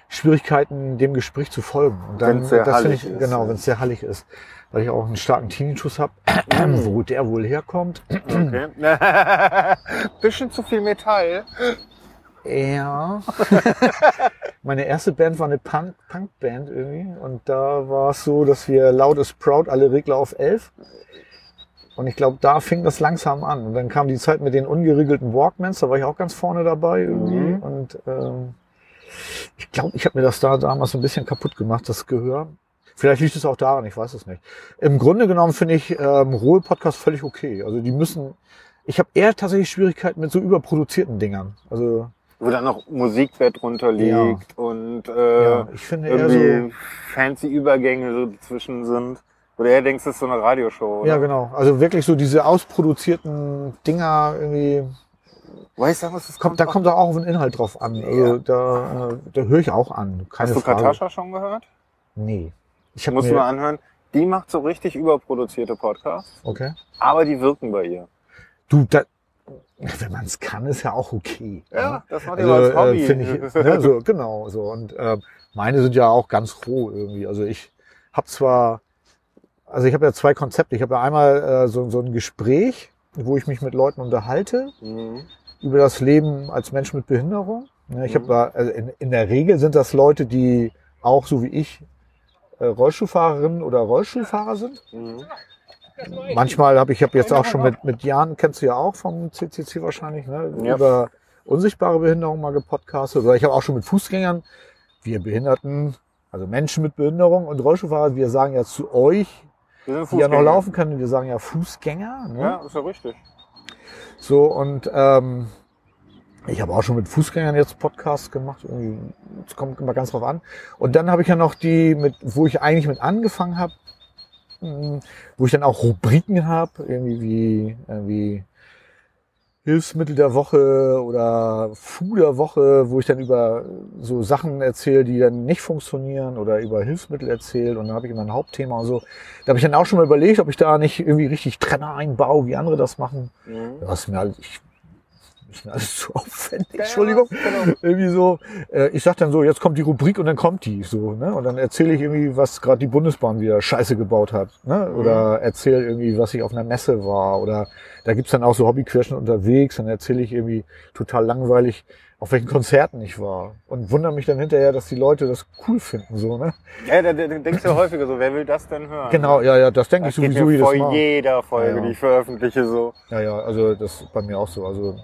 Schwierigkeiten, dem Gespräch zu folgen. Und dann, Wenn's sehr das finde hallig ich, ist, genau, wenn es sehr hallig ist, weil ich auch einen starken Tinnitus habe, [clears throat] wo der wohl herkommt. Okay. [clears throat] Bisschen zu viel Metall. Ja. [laughs] Meine erste Band war eine Punk- Punk-Band irgendwie. Und da war es so, dass wir laut is proud alle Regler auf 11. Und ich glaube, da fing das langsam an. Und dann kam die Zeit mit den ungeriegelten Walkmans, da war ich auch ganz vorne dabei irgendwie. Mhm. Und ähm, ich glaube, ich habe mir das da damals so ein bisschen kaputt gemacht, das Gehör. Vielleicht liegt es auch daran, ich weiß es nicht. Im Grunde genommen finde ich ähm, rohe Podcasts völlig okay. Also die müssen. Ich habe eher tatsächlich Schwierigkeiten mit so überproduzierten Dingern. Also Wo dann noch Musikbett drunter liegt und äh, Ja, ich finde eher irgendwie fancy Übergänge so dazwischen sind. Oder er denkt, es ist so eine Radioshow. Oder? Ja, genau. Also wirklich so diese ausproduzierten Dinger irgendwie. Weißt du, was das Kommt, da kommt auch auf den Inhalt drauf an. Also da, äh, da höre ich auch an. Keine Hast du Frage. Katascha schon gehört? Nee. Ich du mir, mal anhören. Die macht so richtig überproduzierte Podcasts, Okay. aber die wirken bei ihr. Du, da, wenn man es kann, ist ja auch okay. Ja, das macht Also, als Hobby. äh, finde ich, [laughs] ne, so, genau, so. Und ähm, meine sind ja auch ganz roh irgendwie. Also ich habe zwar, also ich habe ja zwei Konzepte. Ich habe ja einmal äh, so, so ein Gespräch, wo ich mich mit Leuten unterhalte Mhm. über das Leben als Mensch mit Behinderung. Ne, Ich Mhm. habe also in, in der Regel sind das Leute, die auch so wie ich äh, Rollstuhlfahrerinnen oder Rollstuhlfahrer sind. Mhm. Manchmal habe ich, habe jetzt auch schon mit, mit Jan, kennst du ja auch vom CCC wahrscheinlich, ne? Ja. über unsichtbare Behinderung mal gepodcastet. Oder ich habe auch schon mit Fußgängern, wir Behinderten, also Menschen mit Behinderung und Rollstuhlfahrer, wir sagen ja zu euch, die ja noch laufen können, wir sagen ja Fußgänger. Ne? Ja, ist ja richtig. So und ähm, ich habe auch schon mit Fußgängern jetzt Podcasts gemacht. Es kommt immer ganz drauf an. Und dann habe ich ja noch die, mit, wo ich eigentlich mit angefangen habe, mh, wo ich dann auch Rubriken habe, irgendwie wie, irgendwie Hilfsmittel der Woche oder Fu der Woche, wo ich dann über so Sachen erzähle, die dann nicht funktionieren oder über Hilfsmittel erzähle und dann habe ich immer ein Hauptthema und so. Da habe ich dann auch schon mal überlegt, ob ich da nicht irgendwie richtig Trenner einbaue, wie andere das machen. Mhm. Das ist mir alles, ich, ist [laughs] mir alles zu aufwendig, Ja, Entschuldigung. genau. Irgendwie so, äh, ich sag dann so, jetzt kommt die Rubrik und dann kommt die so, ne? Und dann erzähle ich irgendwie, was gerade die Bundesbahn wieder Scheiße gebaut hat, ne? Oder erzähle irgendwie, was ich auf einer Messe war. Oder da gibt's dann auch so Hobbyquerschen unterwegs, dann erzähle ich irgendwie total langweilig, auf welchen Konzerten ich war. Und wundere mich dann hinterher, dass die Leute das cool finden, so, ne? Ja, da, da denkst du häufiger so, wer will das denn hören? Genau, ja, ja, das denke ich sowieso jedes vor Mal. jeder Folge, Ja, ja. die ich veröffentliche, so. Ja, ja, also das ist bei mir auch so. Also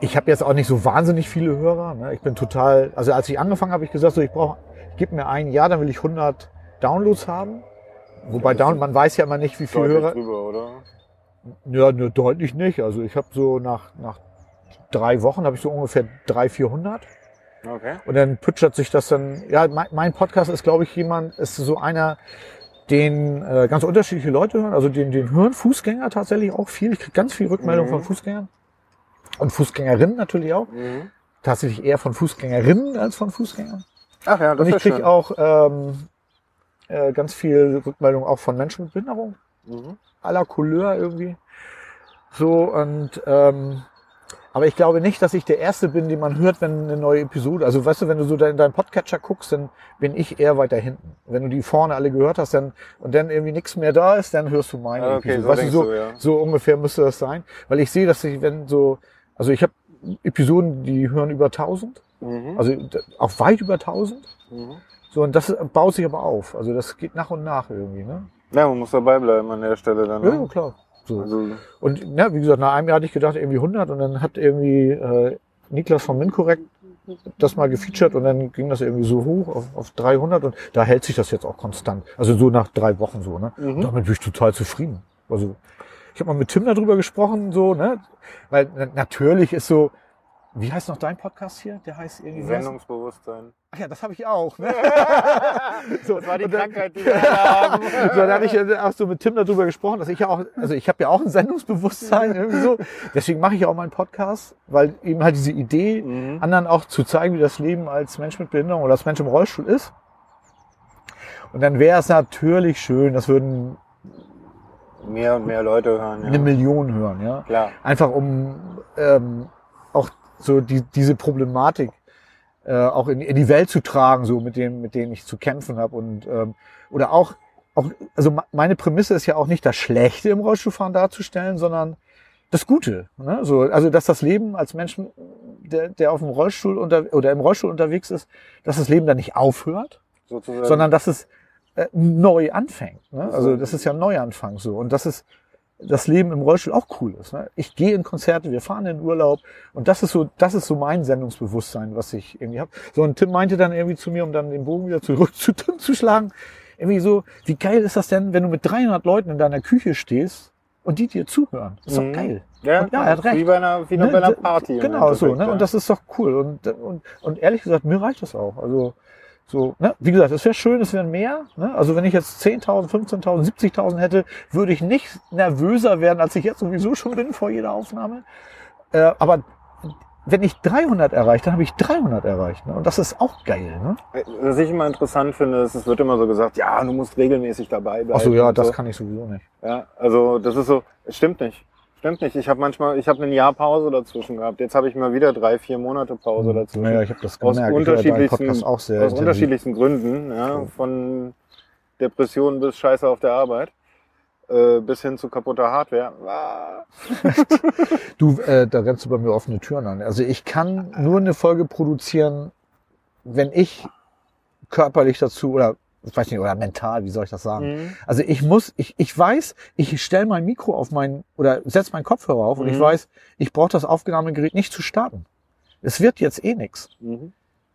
ich habe jetzt auch nicht so wahnsinnig viele Hörer. Ne? Ich bin total, also als ich angefangen habe, ich gesagt, so ich brauche, gib mir ein Jahr, dann will ich 100 Downloads haben. Wobei Down, man weiß ja immer nicht, wie viele Hörer. drüber, oder? Ja, nur deutlich nicht. Also ich habe so nach nach drei Wochen habe ich so ungefähr 300, 400 Okay. und dann pütschert sich das dann. Ja, mein, mein Podcast ist, glaube ich, jemand ist so einer, den äh, ganz unterschiedliche Leute hören. Also den, den hören Fußgänger tatsächlich auch viel. Ich kriege ganz viel Rückmeldung Mhm. von Fußgängern und Fußgängerinnen natürlich auch. Mhm. Tatsächlich eher von Fußgängerinnen als von Fußgängern. Ach ja, das Und ich kriege auch ähm, äh, ganz viel Rückmeldung auch von Menschen mit Behinderung Mhm. aller Couleur irgendwie. So und ähm, aber ich glaube nicht, dass ich der Erste bin, den man hört, wenn eine neue Episode. Also weißt du, wenn du so in deinen Podcatcher guckst, dann bin ich eher weiter hinten. Wenn du die vorne alle gehört hast, dann und dann irgendwie nichts mehr da ist, dann hörst du meine Ah, okay, Episode. so weißt du, so, du, ja. so ungefähr müsste das sein, weil ich sehe, dass ich wenn so, also ich habe Episoden, die hören über 1000, Mhm. also auch weit über 1000. Mhm. So und das baut sich aber auf. Also das geht nach und nach irgendwie, ne? Ja, man muss dabei bleiben an der Stelle dann. Ja, Ne? klar. So. Also, Und ja, wie gesagt, nach einem Jahr hatte ich gedacht, irgendwie 100 und dann hat irgendwie äh, Niklas von Mincorrect das mal gefeatured und dann ging das irgendwie so hoch auf, auf 300 und da hält sich das jetzt auch konstant. Also so nach drei Wochen so, ne? Mhm. Damit bin ich total zufrieden. Also ich habe mal mit Tim darüber gesprochen, so, ne? Weil na, natürlich ist so, wie heißt noch dein Podcast hier? Der heißt irgendwie. Sendungsbewusstsein. Ach ja, das habe ich auch. Ne? [laughs] so, Das war die dann- Krankheit, die wir haben. [laughs] so, dann hatte ich ja auch so mit Tim darüber gesprochen, dass ich ja auch, also ich habe ja auch ein Sendungsbewusstsein irgendwie so. Deswegen mache ich auch meinen Podcast, weil eben halt diese Idee, Mhm. anderen auch zu zeigen, wie das Leben als Mensch mit Behinderung oder als Mensch im Rollstuhl ist. Und dann wäre es natürlich schön, das würden Mehr und mehr Leute hören, eine ja. Million hören, ja. Klar. Einfach um ähm, auch so die, diese Problematik äh, auch in, in die Welt zu tragen, so mit dem, mit denen ich zu kämpfen habe und ähm, oder auch auch also me- meine Prämisse ist ja auch nicht das Schlechte im Rollstuhlfahren darzustellen, sondern das Gute. Ne? So, also dass das Leben als Mensch, der, der auf dem Rollstuhl unter, oder im Rollstuhl unterwegs ist, dass das Leben da nicht aufhört, Sozusagen. sondern dass es äh, neu anfängt. Ne? Also das ist ja ein Neuanfang so. Und dass es das Leben im Rollstuhl auch cool ist. Ne? Ich gehe in Konzerte, wir fahren in Urlaub und das ist so, das ist so mein Sendungsbewusstsein, was ich irgendwie habe. So und Tim meinte dann irgendwie zu mir, um dann den Bogen wieder zurück [laughs] zu Tim zu schlagen, irgendwie so, wie geil ist das denn, wenn du mit 300 Leuten in deiner Küche stehst und die dir zuhören? Das ist Mhm. doch geil. Ja, Und ja, er hat recht. Wie bei einer, wie Ne, bei einer Party. Genau, so, ne? ja. Und das ist doch cool. Und, und, und ehrlich gesagt, mir reicht das auch. Also, so, ne? Wie gesagt, es wäre schön, es wären mehr. Ne? Also wenn ich jetzt 10.000, 15.000, 70.000 hätte, würde ich nicht nervöser werden, als ich jetzt sowieso schon bin vor jeder Aufnahme. Äh, aber wenn ich 300 erreiche, dann habe ich 300 erreicht. Ne? Und das ist auch geil. Ne? Was ich immer interessant finde, ist, es wird immer so gesagt, ja, du musst regelmäßig dabei bleiben. Ach so, ja, das so. kann ich sowieso nicht. Ja, also das ist so, es stimmt nicht. Stimmt nicht. Ich habe manchmal, ich habe ein Jahr Pause dazwischen gehabt. Jetzt habe ich mal wieder drei, vier Monate Pause dazwischen. Naja, ich habe das aus gemerkt. Deinen unterschiedlichsten, aus intensiv. unterschiedlichsten Gründen, ja, von Depressionen bis Scheiße auf der Arbeit, äh, bis hin zu kaputter Hardware. Ah. [laughs] Du, äh, da rennst du bei mir offene Türen an. Also ich kann nur eine Folge produzieren, wenn ich körperlich dazu oder ich weiß nicht, oder mental, wie soll ich das sagen? Mhm. Also ich muss, ich, ich weiß, ich stelle mein Mikro auf mein oder setze meinen Kopfhörer auf und ich Mhm. weiß, ich brauche das Aufnahmegerät nicht zu starten. Es wird jetzt eh nix. Mhm.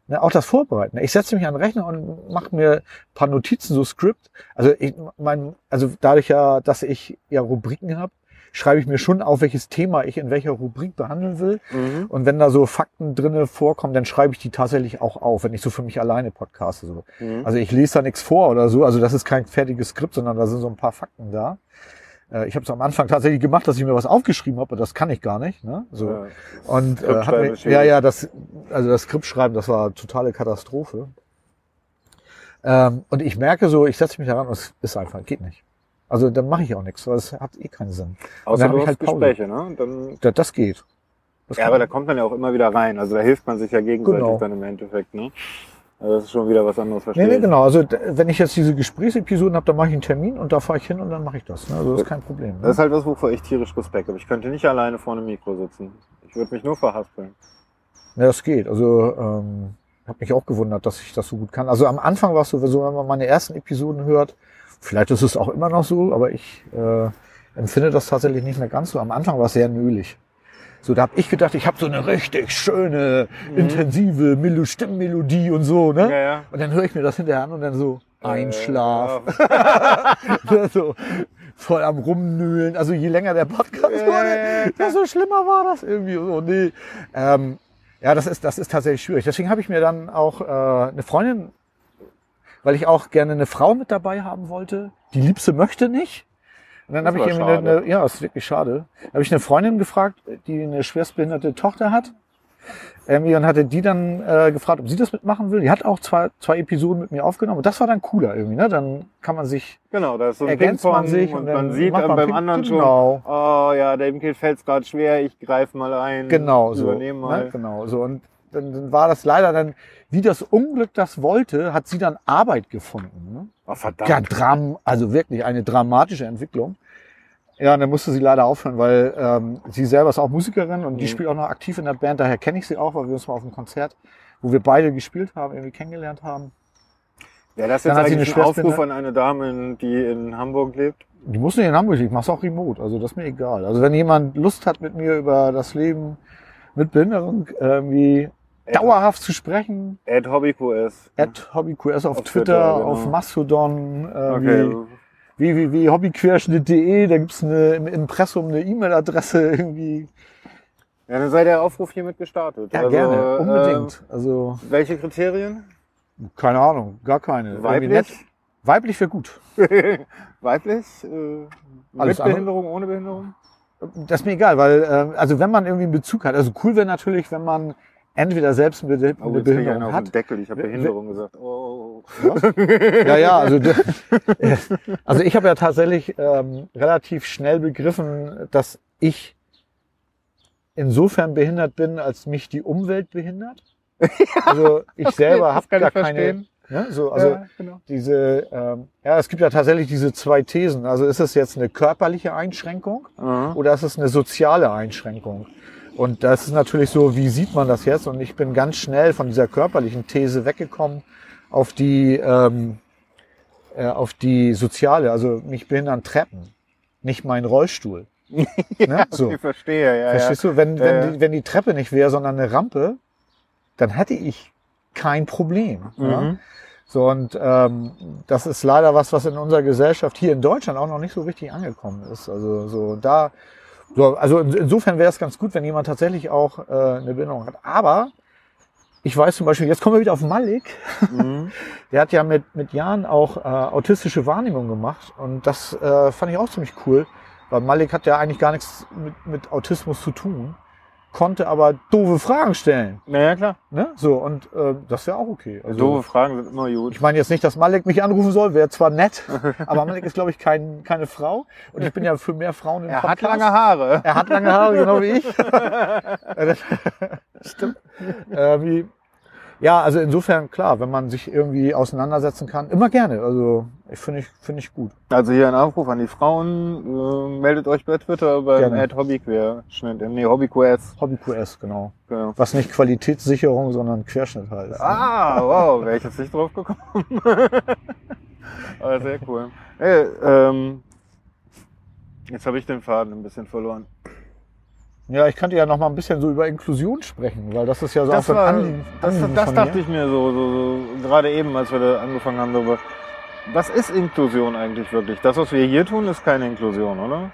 Ne, auch das Vorbereiten. Ich setze mich an den Rechner und mache mir ein paar Notizen, so Skript. Also ich, mein, also dadurch ja, dass ich ja Rubriken habe, schreibe ich mir schon auf, welches Thema ich in welcher Rubrik behandeln will. Mhm. Und wenn da so Fakten drinne vorkommen, dann schreibe ich die tatsächlich auch auf, wenn ich so für mich alleine podcaste. So. Mhm. Also ich lese da nichts vor oder so. Also das ist kein fertiges Skript, sondern da sind so ein paar Fakten da. Äh, Ich habe es am Anfang tatsächlich gemacht, dass ich mir was aufgeschrieben habe, aber das kann ich gar nicht. Ne? So. Ja. Und äh, hat mir, ja, ja, das, also das Skript schreiben, das war totale Katastrophe. Ähm, und ich merke so, ich setze mich daran und es ist einfach, geht nicht. Also dann mache ich auch nichts, weil es hat eh keinen Sinn. Außer du ich hast halt Pause. Gespräche, ne? Dann, Das, das geht. Das ja, aber da kommt man ja auch immer wieder rein. Also da hilft man sich ja gegenseitig Genau. dann im Endeffekt, ne? Also das ist schon wieder was anderes, verstehe Nee, nee, genau. Also wenn ich jetzt diese Gesprächsepisoden habe, dann mache ich einen Termin und da fahre ich hin und dann mache ich das. Ne? Also das ist kein Problem. Ne? Das ist halt was, wovor ich tierisch Respekt habe. Ich könnte nicht alleine vor einem Mikro sitzen. Ich würde mich nur verhaspeln. Ja, das geht. Also ähm, habe mich auch gewundert, dass ich das so gut kann. Also am Anfang war es sowieso, wenn man meine ersten Episoden hört, vielleicht ist es auch immer noch so, aber ich äh, empfinde das tatsächlich nicht mehr ganz so. Am Anfang war es sehr nölig. So, da habe ich gedacht, ich habe so eine richtig schöne, intensive Melo Stimmmelodie und so, ne? Mhm. Ja, ja. Und dann höre ich mir das hinterher an und dann so Einschlaf, Äh, [laughs] so voll am Rumnühlen. Also je länger der Podcast Ja, wurde, desto schlimmer war das irgendwie. So, nee. Ähm, ja, das ist, das ist tatsächlich schwierig. Deswegen habe ich mir dann auch äh, eine Freundin, weil ich auch gerne eine Frau mit dabei haben wollte. Die Liebste möchte nicht. Und dann habe ich irgendwie eine, eine, ja, ist wirklich schade. habe ich eine Freundin gefragt, die eine schwerstbehinderte Tochter hat. Irgendwie und hatte die dann äh, gefragt, ob sie das mitmachen will. Die hat auch zwei, zwei Episoden mit mir aufgenommen. Und das war dann cooler irgendwie, ne? Dann kann man sich genau, da ist so ein ergänzt man sich und, und man sieht man beim Ping- anderen genau. schon, oh ja, dem Kind fällt es gerade schwer, ich greife mal ein, Genau so. übernehme mal. Ne? Genau so. Und dann, dann war das leider dann, wie das Unglück das wollte, hat sie dann Arbeit gefunden. Ne? Oh, verdammt. Ja, Dram, also wirklich eine dramatische Entwicklung. Ja, und dann musste sie leider aufhören, weil ähm, sie selber ist auch Musikerin und die Mhm. spielt auch noch aktiv in der Band. Daher kenne ich sie auch, weil wir uns mal auf einem Konzert, wo wir beide gespielt haben, irgendwie kennengelernt haben. Wäre das Dann jetzt eigentlich eine ein Aufruf an eine Dame, die in Hamburg lebt? Die muss nicht in Hamburg, ich mach's auch remote, also das ist mir egal. Also wenn jemand Lust hat, mit mir über das Leben mit Behinderung irgendwie dauerhaft zu sprechen, Ed HobbyQS. at HobbyQS auf, Auf Twitter, Twitter, genau. auf Mastodon, Okay. irgendwie www.hobbyquerschnitt.de, da gibt's eine, im Impressum eine E-Mail-Adresse irgendwie. Ja, dann sei der Aufruf hiermit gestartet. Ja, Also, gerne, unbedingt. Also, Äh, welche Kriterien? keine Ahnung, gar keine. Weiblich? Weiblich wäre gut. [laughs] Weiblich? Äh, Alles mit Behinderung, ohne Behinderung? Das ist mir egal, weil, ähm, also wenn man irgendwie einen Bezug hat, also cool wäre natürlich, wenn man entweder selbst eine, Be Oh, eine Behinderung auf hat. den Deckel. Ich habe Behinderung gesagt. Oh. Was? Ja, ja, also, [laughs] also ich habe ja tatsächlich ähm, relativ schnell begriffen, dass ich insofern behindert bin, als mich die Umwelt behindert. Also ich selber habe gar keine. Ne, so, also ja, genau. diese, ähm, ja, es gibt ja tatsächlich diese zwei Thesen. Also ist es jetzt eine körperliche Einschränkung Aha. oder ist es eine soziale Einschränkung? Und das ist natürlich so, wie sieht man das jetzt? Und ich bin ganz schnell von dieser körperlichen These weggekommen auf die, ähm, äh, auf die soziale. Also mich behindern Treppen, nicht mein Rollstuhl. [laughs] ne? so. Ich verstehe, ja, Verstehst ja. du? Wenn, Ja, wenn, ja. Die, wenn die Treppe nicht wäre, sondern eine Rampe, dann hätte ich kein Problem. Ja? Mhm. So, und ähm, das ist leider was, was in unserer Gesellschaft hier in Deutschland auch noch nicht so richtig angekommen ist. Also so da So, also in, insofern wäre es ganz gut, wenn jemand tatsächlich auch äh, eine Behinderung hat. Aber ich weiß zum Beispiel, jetzt kommen wir wieder auf Malik. Mhm. [laughs] Der hat ja mit, mit Jahren auch äh, autistische Wahrnehmung gemacht und das äh, fand ich auch ziemlich cool, weil Malik hat ja eigentlich gar nichts mit, mit Autismus zu tun, konnte aber doofe Fragen stellen. Naja, klar. Ne? So, und äh, das wäre auch okay. Also, Doofe Fragen sind immer gut. Ich meine jetzt nicht, dass Malik mich anrufen soll, wäre zwar nett, [laughs] aber Malik ist, glaube ich, kein, keine Frau. Und ich bin ja für mehr Frauen im Er hat Podcast. lange Haare. Er hat lange Haare, genau wie ich. [laughs] [laughs] Stimmt. Äh, wie, ja, also insofern, klar, wenn man sich irgendwie auseinandersetzen kann, immer gerne. Also ich finde ich, finde ich gut. Also hier ein Aufruf an die Frauen. Äh, meldet euch bei Twitter beim. Ad Hobbyquerschnitt. Nee, Hobbyquest. Hobby QS, genau. Genau. Was nicht Qualitätssicherung, sondern Querschnitt heißt. Ah, wow, wäre ich jetzt nicht drauf gekommen. [laughs] Aber sehr cool. Hey, ähm, jetzt habe ich den Faden ein bisschen verloren. Ja, ich könnte ja noch mal ein bisschen so über Inklusion sprechen, weil das ist ja so Das, ein war, Anliegen. das, Anliegen das von dachte ich mir so, so, so, gerade eben, als wir da angefangen haben darüber. Was ist Inklusion eigentlich wirklich? Das, was wir hier tun, ist keine Inklusion, oder?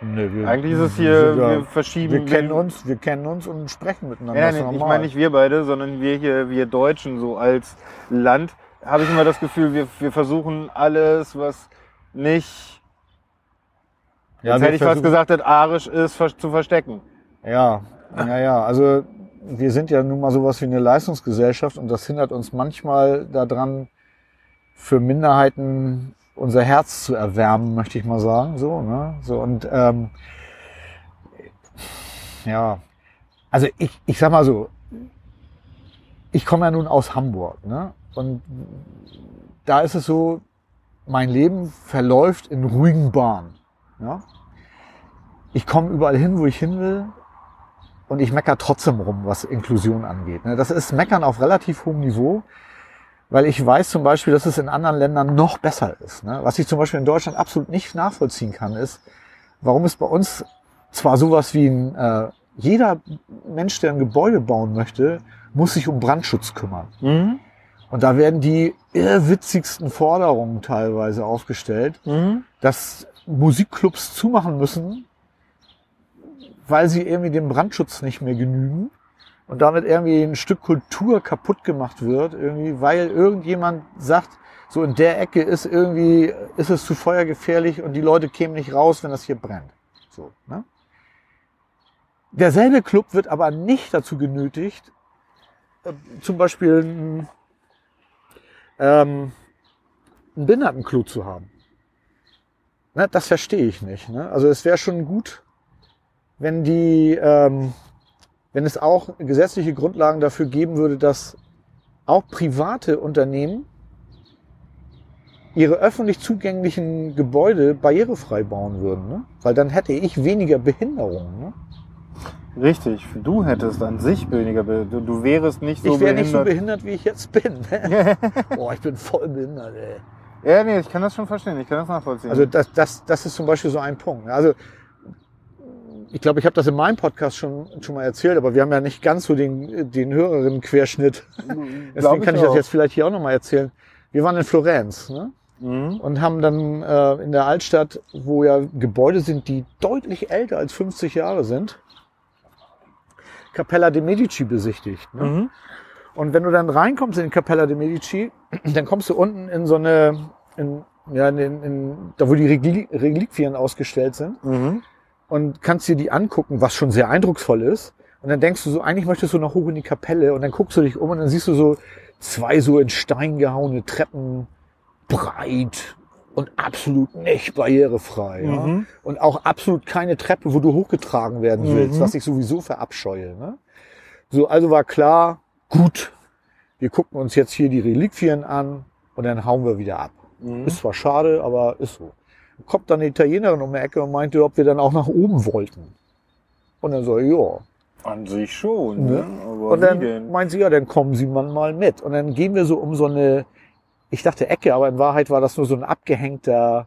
Nee, wir, Eigentlich ist es hier, wir, wir verschieben. wir kennen uns, wir kennen uns und sprechen miteinander. Ja, Das nee, ich meine nicht wir beide, sondern wir hier, wir Deutschen so als Land, habe ich immer das Gefühl, wir, wir versuchen alles, was nicht, ja, jetzt hätte ich fast gesagt, das arisch ist, zu verstecken. Ja, ja, ja. Also wir sind ja nun mal sowas wie eine Leistungsgesellschaft und das hindert uns manchmal daran, für Minderheiten unser Herz zu erwärmen, möchte ich mal sagen. So, ne? So und ähm, ja, also ich, ich sag mal so, ich komme ja nun aus Hamburg, ne? Und da ist es so, mein Leben verläuft in ruhigen Bahnen. Ja? Ich komme überall hin, wo ich hin will und ich mecker trotzdem rum, was Inklusion angeht. ne? Das ist Meckern auf relativ hohem Niveau, weil ich weiß zum Beispiel, dass es in anderen Ländern noch besser ist. ne? Was ich zum Beispiel in Deutschland absolut nicht nachvollziehen kann, ist, warum es bei uns zwar sowas wie ein, äh, jeder Mensch, der ein Gebäude bauen möchte, muss sich um Brandschutz kümmern. Mhm. Und da werden die irrwitzigsten Forderungen teilweise aufgestellt, Mhm. dass Musikclubs zumachen müssen, weil sie irgendwie dem Brandschutz nicht mehr genügen und damit irgendwie ein Stück Kultur kaputt gemacht wird, irgendwie, weil irgendjemand sagt, so in der Ecke ist irgendwie, ist es zu feuergefährlich und die Leute kämen nicht raus, wenn das hier brennt. So, ne? Derselbe Club wird aber nicht dazu genötigt, äh, zum Beispiel ein, ähm, einen Behindertenklo zu haben. Ne, das verstehe ich nicht. Ne? Also es wäre schon gut, wenn die, ähm, wenn es auch gesetzliche Grundlagen dafür geben würde, dass auch private Unternehmen ihre öffentlich zugänglichen Gebäude barrierefrei bauen würden. Ne? Weil dann hätte ich weniger Behinderungen. Ne? Richtig, du hättest an sich weniger, Be- du, wärest nicht so ich wäre nicht so behindert. behindert, wie ich jetzt bin. Ne? [laughs] Boah, ich bin voll behindert, ey. Ja, nee, ich kann das schon verstehen, ich kann das nachvollziehen. Also das, das, das ist zum Beispiel so ein Punkt. Also ich glaube, ich habe das in meinem Podcast schon, schon mal erzählt, aber wir haben ja nicht ganz so den, den höheren Querschnitt. [laughs] Deswegen kann ich das jetzt vielleicht hier auch nochmal erzählen. Wir waren in Florenz ne? Mhm. und haben dann äh, in der Altstadt, wo ja Gebäude sind, die deutlich älter als 50 Jahre sind, Capella de Medici besichtigt. Ne? Mhm. Und wenn du dann reinkommst in Capella de Medici, [clears throat] dann kommst du unten in so eine, in, ja, in, in, da wo die Reliquien ausgestellt sind Mhm. und kannst dir die angucken, was schon sehr eindrucksvoll ist. Und dann denkst du so, eigentlich möchtest du noch hoch in die Kapelle und dann guckst du dich um und dann siehst du so zwei so in Stein gehauene Treppen, breit und absolut nicht barrierefrei. Ja? Mhm. Und auch absolut keine Treppe, wo du hochgetragen werden willst, Mhm. was ich sowieso verabscheue. Ne? So, also war klar, gut, wir gucken uns jetzt hier die Reliquien an und dann hauen wir wieder ab. Mhm. Ist zwar schade, aber ist so. Kommt dann eine Italienerin um die Ecke und meinte, ob wir dann auch nach oben wollten. Und dann so, ja. An sich schon, Ne? ne? Aber Und dann meint sie, ja, dann kommen Sie mal mit. Und dann gehen wir so um so eine, ich dachte Ecke, aber in Wahrheit war das nur so ein abgehängter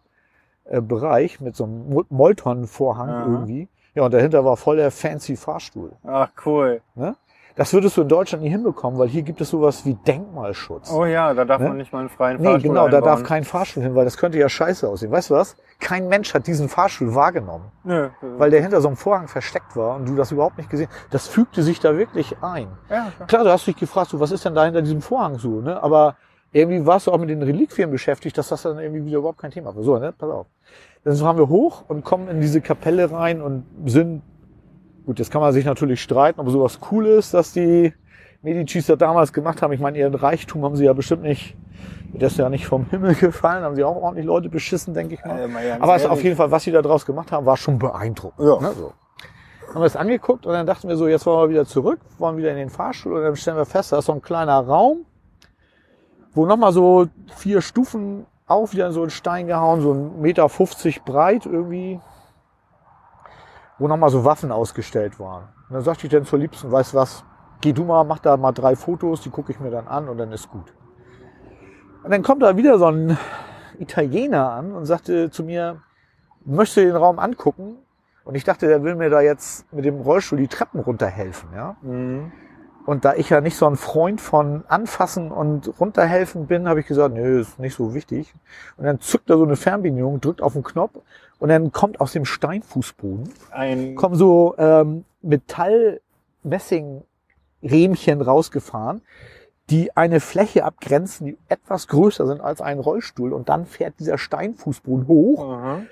äh, Bereich mit so einem Mol- Molton-Vorhang irgendwie. Ja, und dahinter war voll der fancy Fahrstuhl. Ach cool. Das Das würdest du in Deutschland nie hinbekommen, weil hier gibt es sowas wie Denkmalschutz. Oh ja, da darf Ne? man nicht mal einen freien nee, Fahrstuhl genau, da darf einbauen. kein Fahrstuhl hin, weil das könnte ja scheiße aussehen. Weißt du was? Kein Mensch hat diesen Fahrstuhl wahrgenommen, Nö. weil der hinter so einem Vorhang versteckt war und du das überhaupt nicht gesehen. Das fügte sich da wirklich ein. ja, klar. Klar, du hast dich gefragt, so, was ist denn da hinter diesem Vorhang so, ne? Aber irgendwie warst du auch mit den Reliquien beschäftigt, dass das dann irgendwie wieder überhaupt kein Thema war. So, ne? Pass auf. Dann fahren wir hoch und kommen in diese Kapelle rein und sind, gut, jetzt kann man sich natürlich streiten, ob sowas cool ist, dass die Medicis das damals gemacht haben. Ich meine, ihren Reichtum haben sie ja bestimmt nicht, das ist ja nicht vom Himmel [laughs] gefallen, haben sie auch ordentlich Leute beschissen, denke ich mal. Äh, mal ganz Aber es, auf jeden Fall, was sie da draus gemacht haben, war schon beeindruckend. Ja. Ne, so. Haben wir es angeguckt und dann dachten wir so, jetzt wollen wir wieder zurück, wollen wieder in den Fahrstuhl und dann stellen wir fest, da ist so ein kleiner Raum, wo nochmal so vier Stufen auf, wieder in so einen Stein gehauen, so ein Meter 50 breit irgendwie, wo nochmal so Waffen ausgestellt waren. Und dann sagte ich dann zur Liebsten, weißt was, geh du mal, mach da mal drei Fotos, die gucke ich mir dann an und dann ist gut. Und dann kommt da wieder so ein Italiener an und sagte zu mir, möchtest du den Raum angucken? Und ich dachte, der will mir da jetzt mit dem Rollstuhl die Treppen runterhelfen, ja. Mhm. Und da ich ja nicht so ein Freund von anfassen und runterhelfen bin, habe ich gesagt, nö, ist nicht so wichtig. Und dann zückt er so eine Fernbedienung, drückt auf den Knopf und dann kommt aus dem Steinfußboden, Ein kommen so ähm, Metall-Messing-Rähmchen rausgefahren, die eine Fläche abgrenzen, die etwas größer sind als ein Rollstuhl. Und dann fährt dieser Steinfußboden hoch Aha.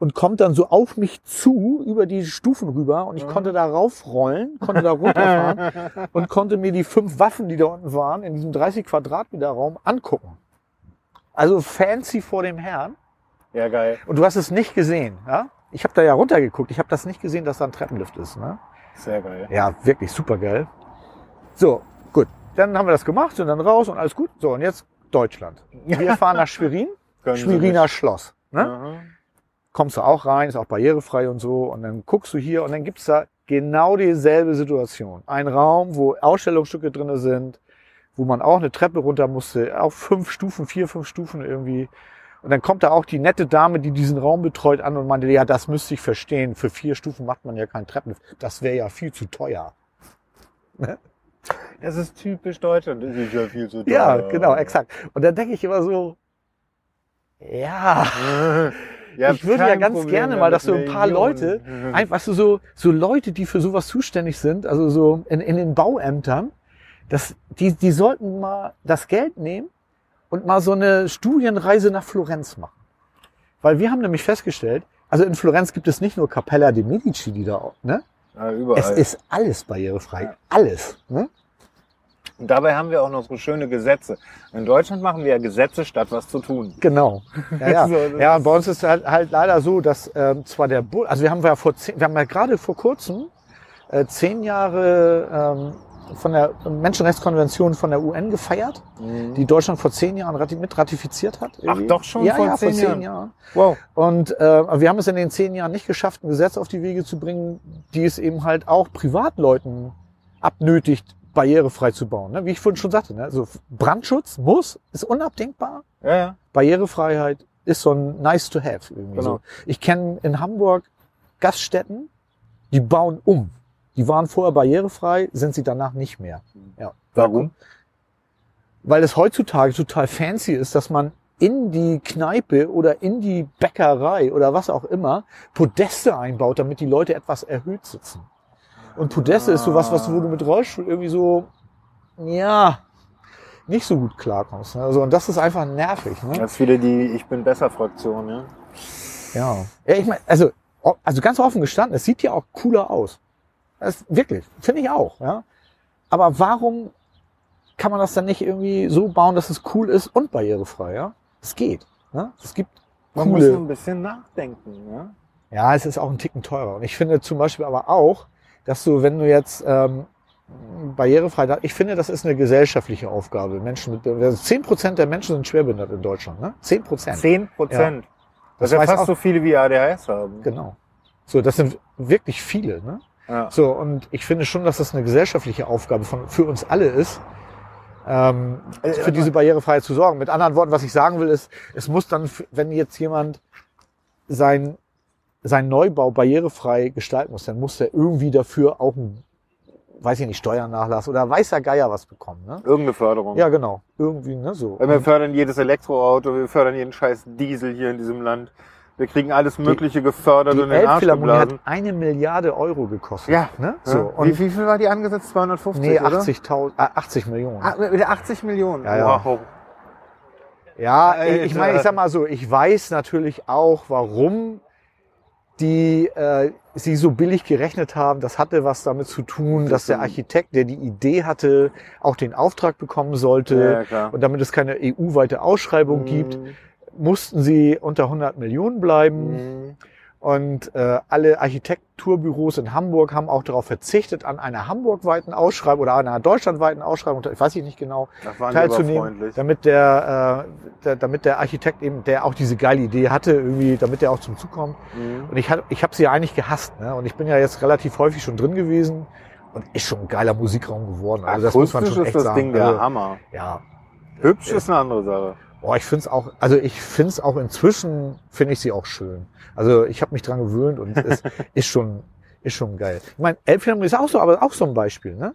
Und kommt dann so auf mich zu über die Stufen rüber und ich konnte da raufrollen, konnte da runterfahren [laughs] und konnte mir die fünf Waffen, die da unten waren, in diesem 30 Quadratmeter Raum angucken. Also fancy vor dem Herrn. Ja, geil. Und du hast es nicht gesehen, ja? Ich habe da ja runtergeguckt. Ich habe das nicht gesehen, dass da ein Treppenlift ist. Ne? Sehr geil. Ja, wirklich super geil. So, gut. Dann haben wir das gemacht, sind dann raus und alles gut. So, und jetzt Deutschland. [laughs] Wir fahren nach Schwerin. Schweriner. Schloss. Ne? Aha. Kommst du auch rein, ist auch barrierefrei und so. Und dann guckst du hier und dann gibt's da genau dieselbe Situation. Ein Raum, wo Ausstellungsstücke drinne sind, wo man auch eine Treppe runter musste, auf fünf Stufen, vier, fünf Stufen irgendwie. Und dann kommt da auch die nette Dame, die diesen Raum betreut, an und meinte, ja, das müsste ich verstehen. Für vier Stufen macht man ja keinen Treppenlift. Das wäre ja viel zu teuer. Das ist typisch Deutschland. Das ist ja viel zu Ja, teuer. genau, exakt. Und dann denke ich immer so, ja, [laughs] Ja, ich würde ja ganz Problem gerne mal, dass so ein paar Millionen. Leute, einfach weißt du, so, so Leute, die für sowas zuständig sind, also so in, in den Bauämtern, dass die, die sollten mal das Geld nehmen und mal so eine Studienreise nach Florenz machen. Weil wir haben nämlich festgestellt, also in Florenz gibt es nicht nur Capella de Medici, die da, ne? Ja, überall. Es ist alles barrierefrei. Ja. Alles, ne? Und dabei haben wir auch noch so schöne Gesetze. In Deutschland machen wir ja Gesetze, statt was zu tun. Genau. Ja, ja. [laughs] So, ja und bei uns ist halt, halt leider so, dass ähm, zwar der Bund, also wir haben ja vor zehn, wir haben ja gerade vor kurzem äh, zehn Jahre ähm, von der Menschenrechtskonvention von der UN gefeiert, die Deutschland vor zehn Jahren rati mit ratifiziert hat. irgendwie. doch schon ja, vor ja, zehn vor zehn Jahren? Jahren. Wow. Und äh, wir haben es in den zehn Jahren nicht geschafft, ein Gesetz auf die Wege zu bringen, die es eben halt auch Privatleuten abnötigt, barrierefrei zu bauen. Ne? Wie ich vorhin schon sagte, ne? also Brandschutz muss, ist unabdingbar. Ja, ja. Barrierefreiheit ist so ein nice to have. Irgendwie Genau. so. Ich kenne in Hamburg Gaststätten, die bauen um. Die waren vorher barrierefrei, sind sie danach nicht mehr. Ja. Warum? Weil es heutzutage total fancy ist, dass man in die Kneipe oder in die Bäckerei oder was auch immer Podeste einbaut, damit die Leute etwas erhöht sitzen. Und Podeste ist sowas, was wo du mit Rollstuhl irgendwie so, ja, nicht so gut klarkommst. Ne? Also, und das ist einfach nervig. Ne? Ist wieder die Ich bin besser Fraktion, ja. Ja. Ja, ich meine, also, also ganz offen gestanden, es sieht ja auch cooler aus. Das, wirklich, finde ich auch, ja. Aber warum kann man das dann nicht irgendwie so bauen, dass es cool ist und barrierefrei, ja? Es geht. Ne? Es gibt Man muss nur coole. ein bisschen nachdenken, ja. Ja, es ist auch ein Ticken teurer. Und ich finde zum Beispiel aber auch, dass du, wenn du jetzt ähm, barrierefrei, da- ich finde, das ist eine gesellschaftliche Aufgabe. Menschen mit, also 10 Prozent der Menschen sind schwerbehindert in Deutschland, ne? 10 Prozent. Zehn Prozent. Das ist ja weiß fast auch- so viele wie ADHS haben. Genau. So, das sind wirklich viele, ne? Ja. So, und ich finde schon, dass das eine gesellschaftliche Aufgabe von, für uns alle ist, ähm, Äh, für diese Barrierefreiheit zu sorgen. Mit anderen Worten, was ich sagen will, ist, es muss dann, wenn jetzt jemand sein, sein Neubau barrierefrei gestalten muss, dann muss er irgendwie dafür auch ein weiß ich nicht, Steuernachlass oder weißer Geier was bekommen. Ne? Irgendeine Förderung. Ja, genau. Irgendwie, ne? So. Wir fördern jedes Elektroauto, wir fördern jeden scheiß Diesel hier in diesem Land. Wir kriegen alles Mögliche gefördert Die und in Elbphilharmonie hat eine Milliarde Euro gekostet. Ja, Ne? So, wie, Und, wie viel war die angesetzt? 250, nee, oder? 80.000, äh, 80 Millionen. Ah, mit 80 Millionen. Ja, ja. Wow. Ja, Alter. ich meine, ich sag mal so, ich weiß natürlich auch, warum die äh, sie so billig gerechnet haben. Das hatte was damit zu tun, dass der Architekt, der die Idee hatte, auch den Auftrag bekommen sollte. Ja. Und damit es keine EU-weite Ausschreibung gibt, Mhm. mussten sie unter 100 Millionen bleiben. Mhm. Und äh, alle Architekturbüros in Hamburg haben auch darauf verzichtet, an einer hamburgweiten Ausschreibung oder einer deutschlandweiten Ausschreibung, ich weiß ich nicht genau, teilzunehmen, damit der, äh, der, damit der Architekt eben, der auch diese geile Idee hatte, irgendwie, damit der auch zum Zug kommt. Mhm. Und ich hab, ich habe sie ja eigentlich gehasst, ne? Und ich bin ja jetzt relativ häufig schon drin gewesen und ist schon ein geiler Musikraum geworden. Also das muss man schon ist echt das sagen. Ding der also, Hammer. ja, Hübsch ist eine andere Sache. Boah, ich find's auch, also ich find's auch inzwischen, finde ich sie auch schön. Also ich habe mich dran gewöhnt und es [laughs] ist schon, ist schon geil. Ich meine, Elbphilharmonie ist auch so, aber auch so ein Beispiel. Ne?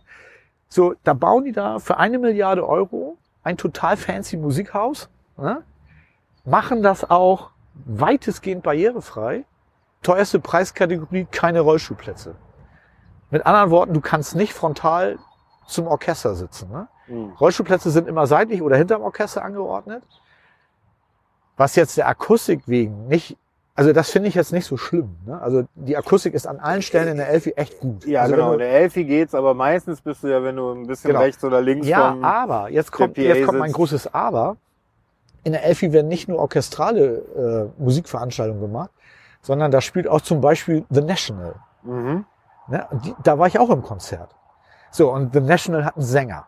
So, da bauen die da für eine Milliarde Euro ein total fancy Musikhaus, ne? machen das auch weitestgehend barrierefrei. Teuerste Preiskategorie, keine Rollstuhlplätze. Mit anderen Worten, du kannst nicht frontal zum Orchester sitzen. Ne? Mhm. Rollstuhlplätze sind immer seitlich oder hinterm Orchester angeordnet. Was jetzt der Akustik wegen nicht, also das finde ich jetzt nicht so schlimm. Ne? Also die Akustik ist an allen Stellen in der Elfi echt gut. Ja, also genau. Du, Der Elfi geht's, aber meistens bist du ja, wenn du ein bisschen Genau. rechts oder links ja, vom... aber jetzt kommt, jetzt kommt mein großes Aber. In der Elfi werden nicht nur orchestrale äh, Musikveranstaltungen gemacht, sondern da spielt auch zum Beispiel The National. Mhm. Ne? Die, da war ich auch im Konzert. So, und The National hat einen Sänger.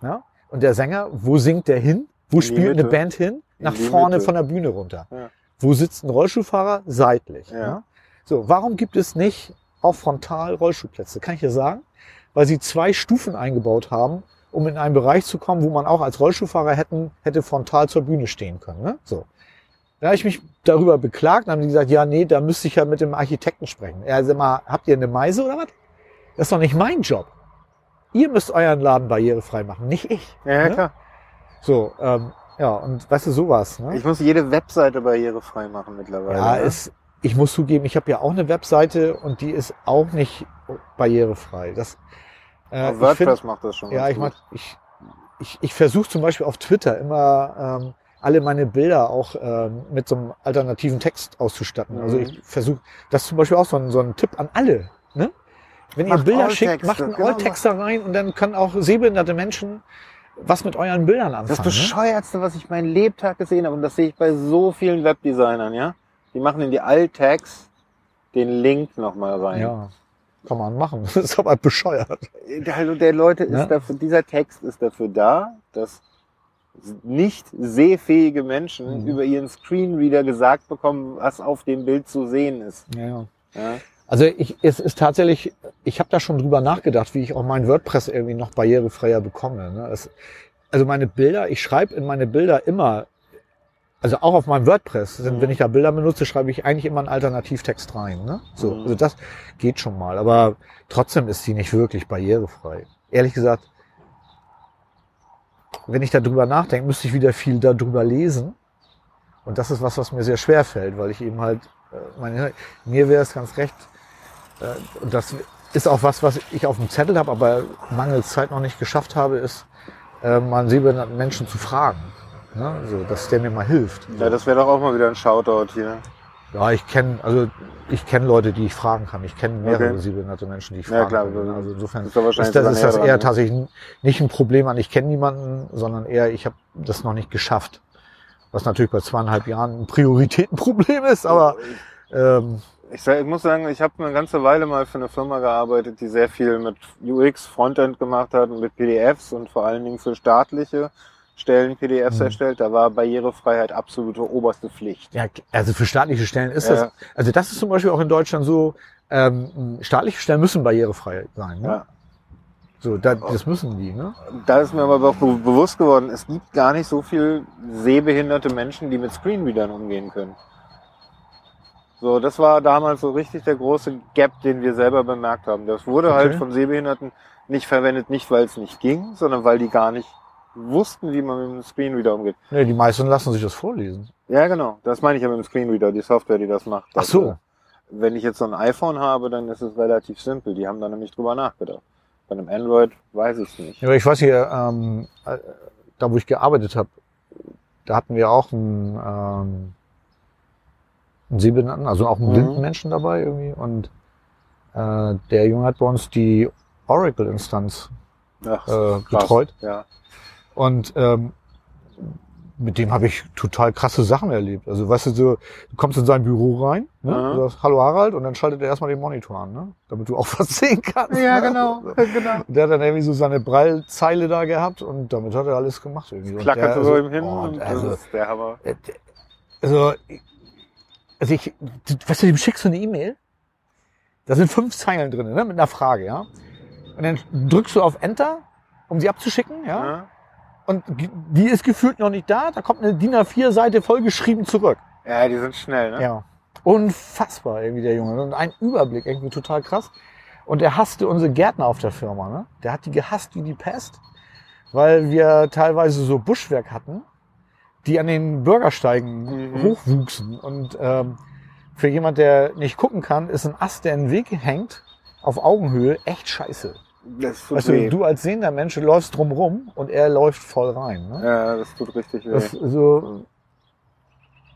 Ja? Und der Sänger, wo singt der hin? Wo spielt eine. Band hin? In Nach vorne Mitte. von der Bühne runter. Ja. Wo sitzt ein Rollstuhlfahrer? Seitlich. Ja. Ja. So, warum gibt es nicht auch frontal Rollstuhlplätze? Kann ich dir sagen? Weil sie zwei Stufen eingebaut haben, um in einen Bereich zu kommen, wo man auch als Rollstuhlfahrer hätten, hätte frontal zur Bühne stehen können. Ne? So. Da habe ich mich darüber beklagt, dann haben die gesagt, ja, nee, da müsste ich ja mit dem Architekten sprechen. Er sagt mal, habt ihr eine Meise oder was? Das ist doch nicht mein Job. Ihr müsst euren Laden barrierefrei machen, nicht ich. Ja, ja, ne? klar. So, ähm, ja, und weißt du, sowas. Ne? Ich muss jede Webseite barrierefrei machen mittlerweile. ja, ne? ist, ich muss zugeben, ich habe ja auch eine Webseite und die ist auch nicht barrierefrei. Das, äh, WordPress find- macht das schon. ja, ich mach, ich, ich, ich versuche zum Beispiel auf Twitter immer ähm, alle meine Bilder auch ähm, mit so einem alternativen Text auszustatten. Also Mhm. ich versuche, das ist zum Beispiel auch so ein, so ein Tipp an alle. Ne? Wenn ihr Macht Bilder Alltexte, schickt, macht einen genau, Alltext da rein und dann können auch sehbehinderte Menschen was mit euren Bildern anfangen. Das ne? bescheuertste, was ich meinen Lebtag gesehen habe, und das sehe ich bei so vielen Webdesignern, ja. Die machen in die Alt-Tags den Link nochmal rein. Ja, kann man machen. [laughs] Das ist aber bescheuert. Also der Leute ist Ja. dafür, dieser Text ist dafür da, dass nicht sehfähige Menschen Mhm. über ihren Screenreader gesagt bekommen, was auf dem Bild zu sehen ist. Ja. Ja? Also ich, es ist tatsächlich, ich habe da schon drüber nachgedacht, wie ich auch mein WordPress irgendwie noch barrierefreier bekomme. Ne? Das, also meine Bilder, ich schreibe in meine Bilder immer, also auch auf meinem WordPress, sind, Mhm. wenn ich da Bilder benutze, schreibe ich eigentlich immer einen Alternativtext rein. Ne? So, Mhm. also das geht schon mal, aber trotzdem ist sie nicht wirklich barrierefrei. Ehrlich gesagt, wenn ich darüber nachdenke, müsste ich wieder viel darüber lesen. Und das ist was, was mir sehr schwer fällt, weil ich eben halt, äh, meine, mir wäre es ganz recht, und das ist auch was, was ich auf dem Zettel habe, aber mangels Zeit noch nicht geschafft habe, ist, äh, mal einen sehbehinderten Menschen zu fragen. Ne? So, dass der mir mal hilft. ja, das wäre doch auch mal wieder ein Shoutout hier. Ja, ich kenne, also ich kenne Leute, die ich fragen kann. Ich kenne mehrere Okay. sehbehinderte Menschen, die ich Ja, fragen klar, kann. Also insofern wahrscheinlich ist das, ist das eher dran, ne? tatsächlich nicht ein Problem an, ich kenne niemanden, sondern eher, ich habe das noch nicht geschafft. Was natürlich bei zweieinhalb Jahren ein Prioritätenproblem ist, aber ähm, Ich, sag, ich muss sagen, ich habe eine ganze Weile mal für eine Firma gearbeitet, die sehr viel mit UX, Frontend gemacht hat und mit PDFs und vor allen Dingen für staatliche Stellen PDFs Mhm. erstellt. Da war Barrierefreiheit absolute oberste Pflicht. Ja, also für staatliche Stellen ist Ja. das, also das ist zum Beispiel auch in Deutschland so, ähm, staatliche Stellen müssen barrierefrei sein. Ne? Ja. So, da, das müssen die, ne? Da ist mir aber auch be bewusst geworden, es gibt gar nicht so viel sehbehinderte Menschen, die mit Screenreadern umgehen können. So, das war damals so richtig der große Gap, den wir selber bemerkt haben. Das wurde halt Okay. von Sehbehinderten nicht verwendet, nicht weil es nicht ging, sondern weil die gar nicht wussten, wie man mit dem Screenreader umgeht. Nee, die meisten lassen sich das vorlesen. Ja, genau. Das meine ich ja mit dem Screenreader, die Software, die das macht. Ach so. Also, wenn ich jetzt so ein iPhone habe, dann ist es relativ simpel. Die haben da nämlich drüber nachgedacht. Bei einem Android weiß ich es nicht. Ja, ich weiß hier, ähm, äh, da wo ich gearbeitet habe, da hatten wir auch einen, ähm, Sehbehinderten, also auch einen Mhm. blinden Menschen dabei irgendwie. Und äh, der Junge hat bei uns die Oracle-Instanz äh, betreut. Ja. Und ähm, mit dem habe ich total krasse Sachen erlebt. Also weißt du, so, du kommst in sein Büro rein, ne? Mhm. du sagst, hallo Harald, und dann schaltet er erstmal den Monitor an, ne? damit du auch [laughs] was sehen kannst. Ja, ne? genau, [laughs] genau. Der hat dann irgendwie so seine Breilzeile da gehabt und damit hat er alles gemacht irgendwie. Klackert so also, ihm hin oh, und also, das ist der Hammer. äh, also, also ich, weißt du, dem schickst du eine E-Mail, da sind fünf Zeilen drin, ne, mit einer Frage, ja. Und dann drückst du auf Enter, um sie abzuschicken, ja. Ja. Und die ist gefühlt noch nicht da, da kommt eine DIN A4-Seite vollgeschrieben zurück. ja, die sind schnell, ne? Ja. Unfassbar irgendwie der Junge. Und ein Überblick, irgendwie total krass. Und er hasste unsere Gärtner auf der Firma. Ne? Der hat die gehasst wie die Pest, weil wir teilweise so Buschwerk hatten, die an den Bürgersteigen Mhm. hochwuchsen. Und ähm, für jemand, der nicht gucken kann, ist ein Ast, der in den Weg hängt, auf Augenhöhe, echt scheiße. Das tut Weißt weh. du, du als sehender Mensch läufst drum rum und er läuft voll rein. Ne? Ja, das tut richtig weh. Das so,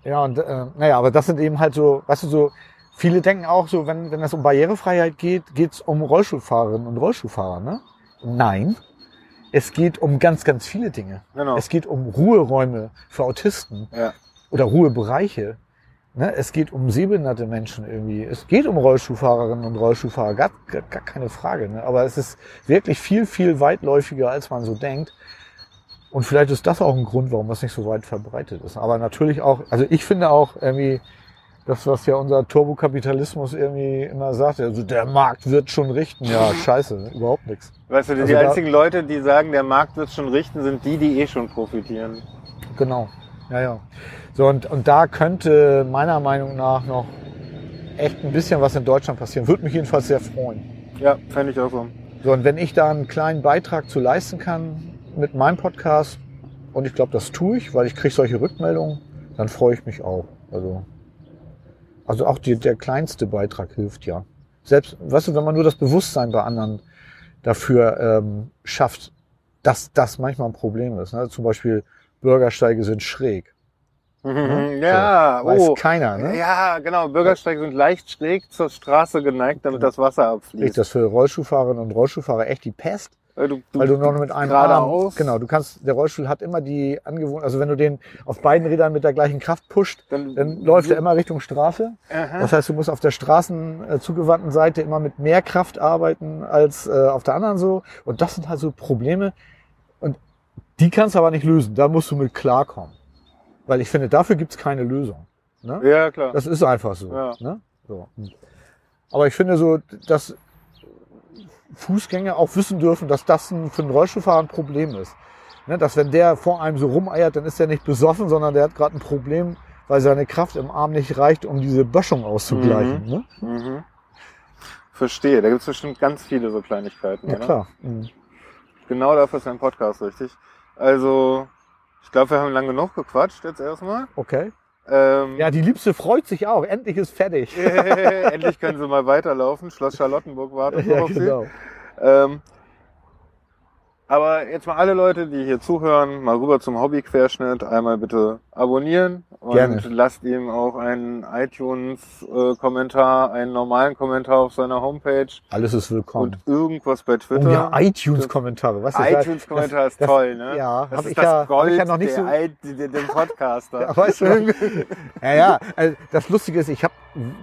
ja, und äh, naja, aber das sind eben halt so, weißt du, so, viele denken auch so, wenn, wenn es um Barrierefreiheit geht, geht's um Rollstuhlfahrerinnen und Rollstuhlfahrer, ne? Nein. Es geht um ganz, ganz viele Dinge. genau. Es geht um Ruheräume für Autisten Ja. oder Ruhebereiche. Ne? Es geht um sehbehinderte Menschen irgendwie. Es geht um Rollstuhlfahrerinnen und Rollstuhlfahrer, gar, gar, gar keine Frage. Ne? Aber es ist wirklich viel, viel weitläufiger, als man so denkt. Und vielleicht ist das auch ein Grund, warum das nicht so weit verbreitet ist. Aber natürlich auch, also ich finde auch irgendwie, das, was ja unser Turbokapitalismus irgendwie immer sagt, also der Markt wird schon richten. Ja, [laughs] scheiße, überhaupt nichts. Weißt du, die, Also einzigen Leute, die sagen, der Markt wird schon richten, sind die, die eh schon profitieren. Genau. Ja, ja. So, und, und da könnte meiner Meinung nach noch echt ein bisschen was in Deutschland passieren. Würde mich jedenfalls sehr freuen. Ja, fände ich auch so. So, und wenn ich da einen kleinen Beitrag zu leisten kann mit meinem Podcast, und ich glaube, das tue ich, weil ich kriege solche Rückmeldungen, dann freue ich mich auch. Also, also auch die, der kleinste Beitrag hilft ja. Selbst, weißt du, wenn man nur das Bewusstsein bei anderen dafür ähm, schafft, dass das manchmal ein Problem ist. Ne? Zum Beispiel Bürgersteige sind schräg. Mhm. Ja, Weiß oh. keiner, ne? Ja, genau. Bürgersteige sind leicht schräg zur Straße geneigt, damit das Wasser Ist abfließt. das für Rollstuhlfahrerinnen und Rollstuhlfahrer echt die Pest? Äh, Du, Weil du noch mit einem Arm, geradeaus. genau, du kannst, der Rollstuhl hat immer die Angewohnheit, also wenn du den auf beiden Rädern mit der gleichen Kraft pusht, Dann, dann läuft er immer Richtung Straße. Aha. Das heißt, du musst auf der Straßen äh, zugewandten Seite immer mit mehr Kraft arbeiten als äh, auf der anderen so. Und das sind halt so Probleme. Und die kannst du aber nicht lösen. Da musst du mit klarkommen. Weil ich finde, dafür gibt's keine Lösung. Ne? Ja, klar. Das ist einfach so. Ja. Ne? so. Aber ich finde so, dass Fußgänger auch wissen dürfen, dass das ein, für einen Rollstuhlfahrer ein Problem ist. Ne? Dass wenn der vor einem so rumeiert, dann ist er nicht besoffen, sondern der hat gerade ein Problem, weil seine Kraft im Arm nicht reicht, um diese Böschung auszugleichen. Ne? Mhm. Verstehe. Da gibt's bestimmt ganz viele so Kleinigkeiten. Ja oder? klar. Mhm. Genau dafür ist ein Podcast richtig. Also, ich glaube, wir haben lang genug gequatscht jetzt erstmal. Okay. Ähm, Ja, die Liebste freut sich auch. Endlich ist fertig. [laughs] Endlich können sie mal weiterlaufen. Schloss Charlottenburg wartet ja, auf sie. genau. Ähm, aber jetzt mal alle Leute, die hier zuhören, mal rüber zum Hobbyquerschnitt. Einmal bitte abonnieren und Gerne. lasst ihm auch einen iTunes-Kommentar, einen normalen Kommentar auf seiner Homepage Alles ist willkommen. und irgendwas bei Oh Twitter. ja, iTunes-Kommentare. Was iTunes-Kommentar ist das- toll, ne? Ja, das ist ich, das ja, Gold ich ja noch nicht so. Der, dem Podcaster. [laughs] Ja, weißt du, ja, ja, also das Lustige ist, ich habe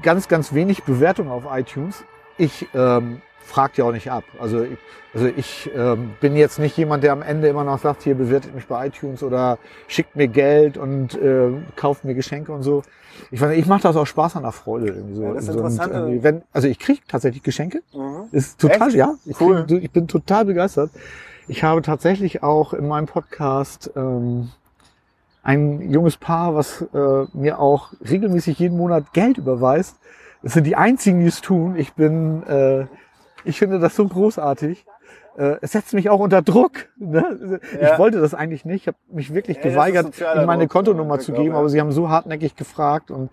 ganz, ganz wenig Bewertungen auf iTunes. Ich ähm, frag ja auch nicht ab. Also ich, also ich ähm, bin jetzt nicht jemand, der am Ende immer noch sagt, hier bewertet mich bei iTunes oder schickt mir Geld und äh, kauft mir Geschenke und so. Ich, weiß nicht, ich mache das auch Spaß an der Freude. Irgendwie so. Ja, das ist so, interessant. irgendwie, wenn, also ich kriege tatsächlich Geschenke. Mhm. Ist total, Echt? ja. Ich, Cool. krieg, ich bin total begeistert. Ich habe tatsächlich auch in meinem Podcast ähm, ein junges Paar, was äh, mir auch regelmäßig jeden Monat Geld überweist. Das sind die einzigen, die es tun. Ich bin, äh, ich finde das so großartig. Äh, es setzt mich auch unter Druck. Ne? Ja. Ich wollte das eigentlich nicht. Ich habe mich wirklich Ja, geweigert, ihnen meine Druck, Kontonummer zu geben, aber sie haben so hartnäckig gefragt und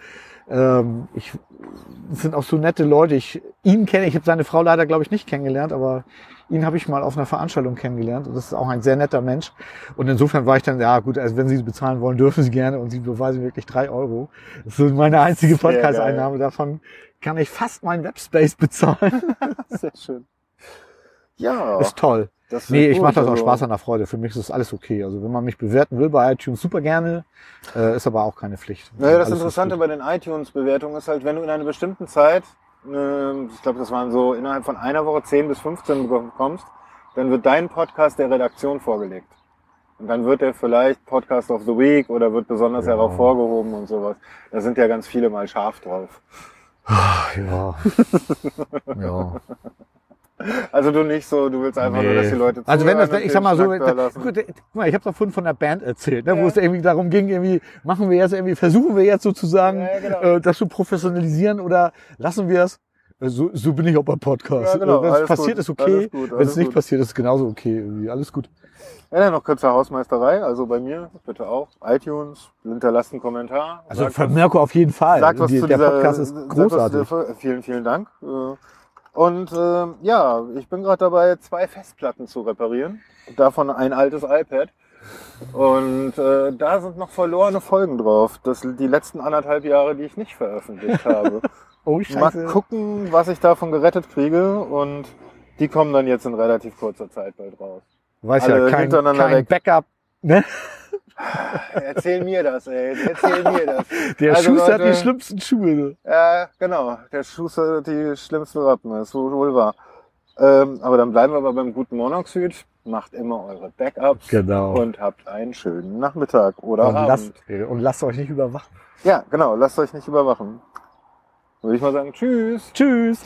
ähm, ich sind auch so nette Leute. Ich ihn kenne, ich habe seine Frau leider glaube ich nicht kennengelernt, aber ihn habe ich mal auf einer Veranstaltung kennengelernt und das ist auch ein sehr netter Mensch. Und insofern war ich dann, ja gut, also wenn Sie bezahlen wollen, dürfen Sie gerne und Sie beweisen wirklich drei Euro. Das ist so meine einzige Podcast-Einnahme. Davon kann ich fast meinen Webspace [laughs] bezahlen. Sehr schön. Ja, Ist toll. das Nee, ich mache das auch also- Spaß an der Freude. Für mich ist das alles okay. Also wenn man mich bewerten will bei iTunes, super gerne. Äh, ist aber auch keine Pflicht. Naja, das Alles Interessante bei den iTunes-Bewertungen ist halt, wenn du in einer bestimmten Zeit, ähm, ich glaube, das waren so innerhalb von einer Woche 10 bis 15 bekommst, dann wird dein Podcast der Redaktion vorgelegt. Und dann wird er vielleicht Podcast of the Week oder wird besonders Ja. hervorgehoben und sowas. Da sind ja ganz viele mal scharf drauf. Ja. [laughs] ja. Also du nicht so, du willst einfach nur, Nee. dass die Leute Also wenn das, ich sag mal so, da gut, guck mal, ich habe davon von der Band erzählt, ne, Ja. wo es irgendwie darum ging, irgendwie machen wir jetzt irgendwie, versuchen wir jetzt sozusagen, Ja, genau. äh, das zu professionalisieren oder lassen wir es? Äh, So, so bin ich auch beim Podcast. Ja, genau, Äh, Wenn es passiert, gut, ist okay. Wenn es nicht gut. passiert, ist es genauso okay. Irgendwie. Alles gut. Ja, dann noch kurze Hausmeisterei, also bei mir bitte auch. iTunes, hinterlasst einen Kommentar. Also was- Mirko auf jeden Fall. Sagt was Die, zu der dieser, Podcast ist sagt was großartig. zu der- vielen, vielen Dank. Äh, Und äh, ja, ich bin gerade dabei, zwei Festplatten zu reparieren. Davon ein altes iPad. Und äh, da sind noch verlorene Folgen drauf. Das sind die letzten anderthalb Jahre, die ich nicht veröffentlicht [laughs] habe. Oh, Mal gucken, was ich davon gerettet kriege. Und die kommen dann jetzt in relativ kurzer Zeit bald raus. Weiß ja, kein, hintereinander kein weg. Backup. Ne? [laughs] Erzähl mir das, ey. Erzähl mir das. [laughs] Der Also, Schuster hat Leute, die schlimmsten Schuhe. Ja, genau. Der Schuster hat die schlimmsten Rappen, das ist wohl wohl wahr. Ähm, aber dann bleiben wir aber beim guten Monoxid. Macht immer eure Backups Genau. und habt einen schönen Nachmittag oder Und Abend. lasst, und lasst euch nicht überwachen. Ja, genau. Lasst euch nicht überwachen. Würde ich mal sagen, tschüss. Tschüss.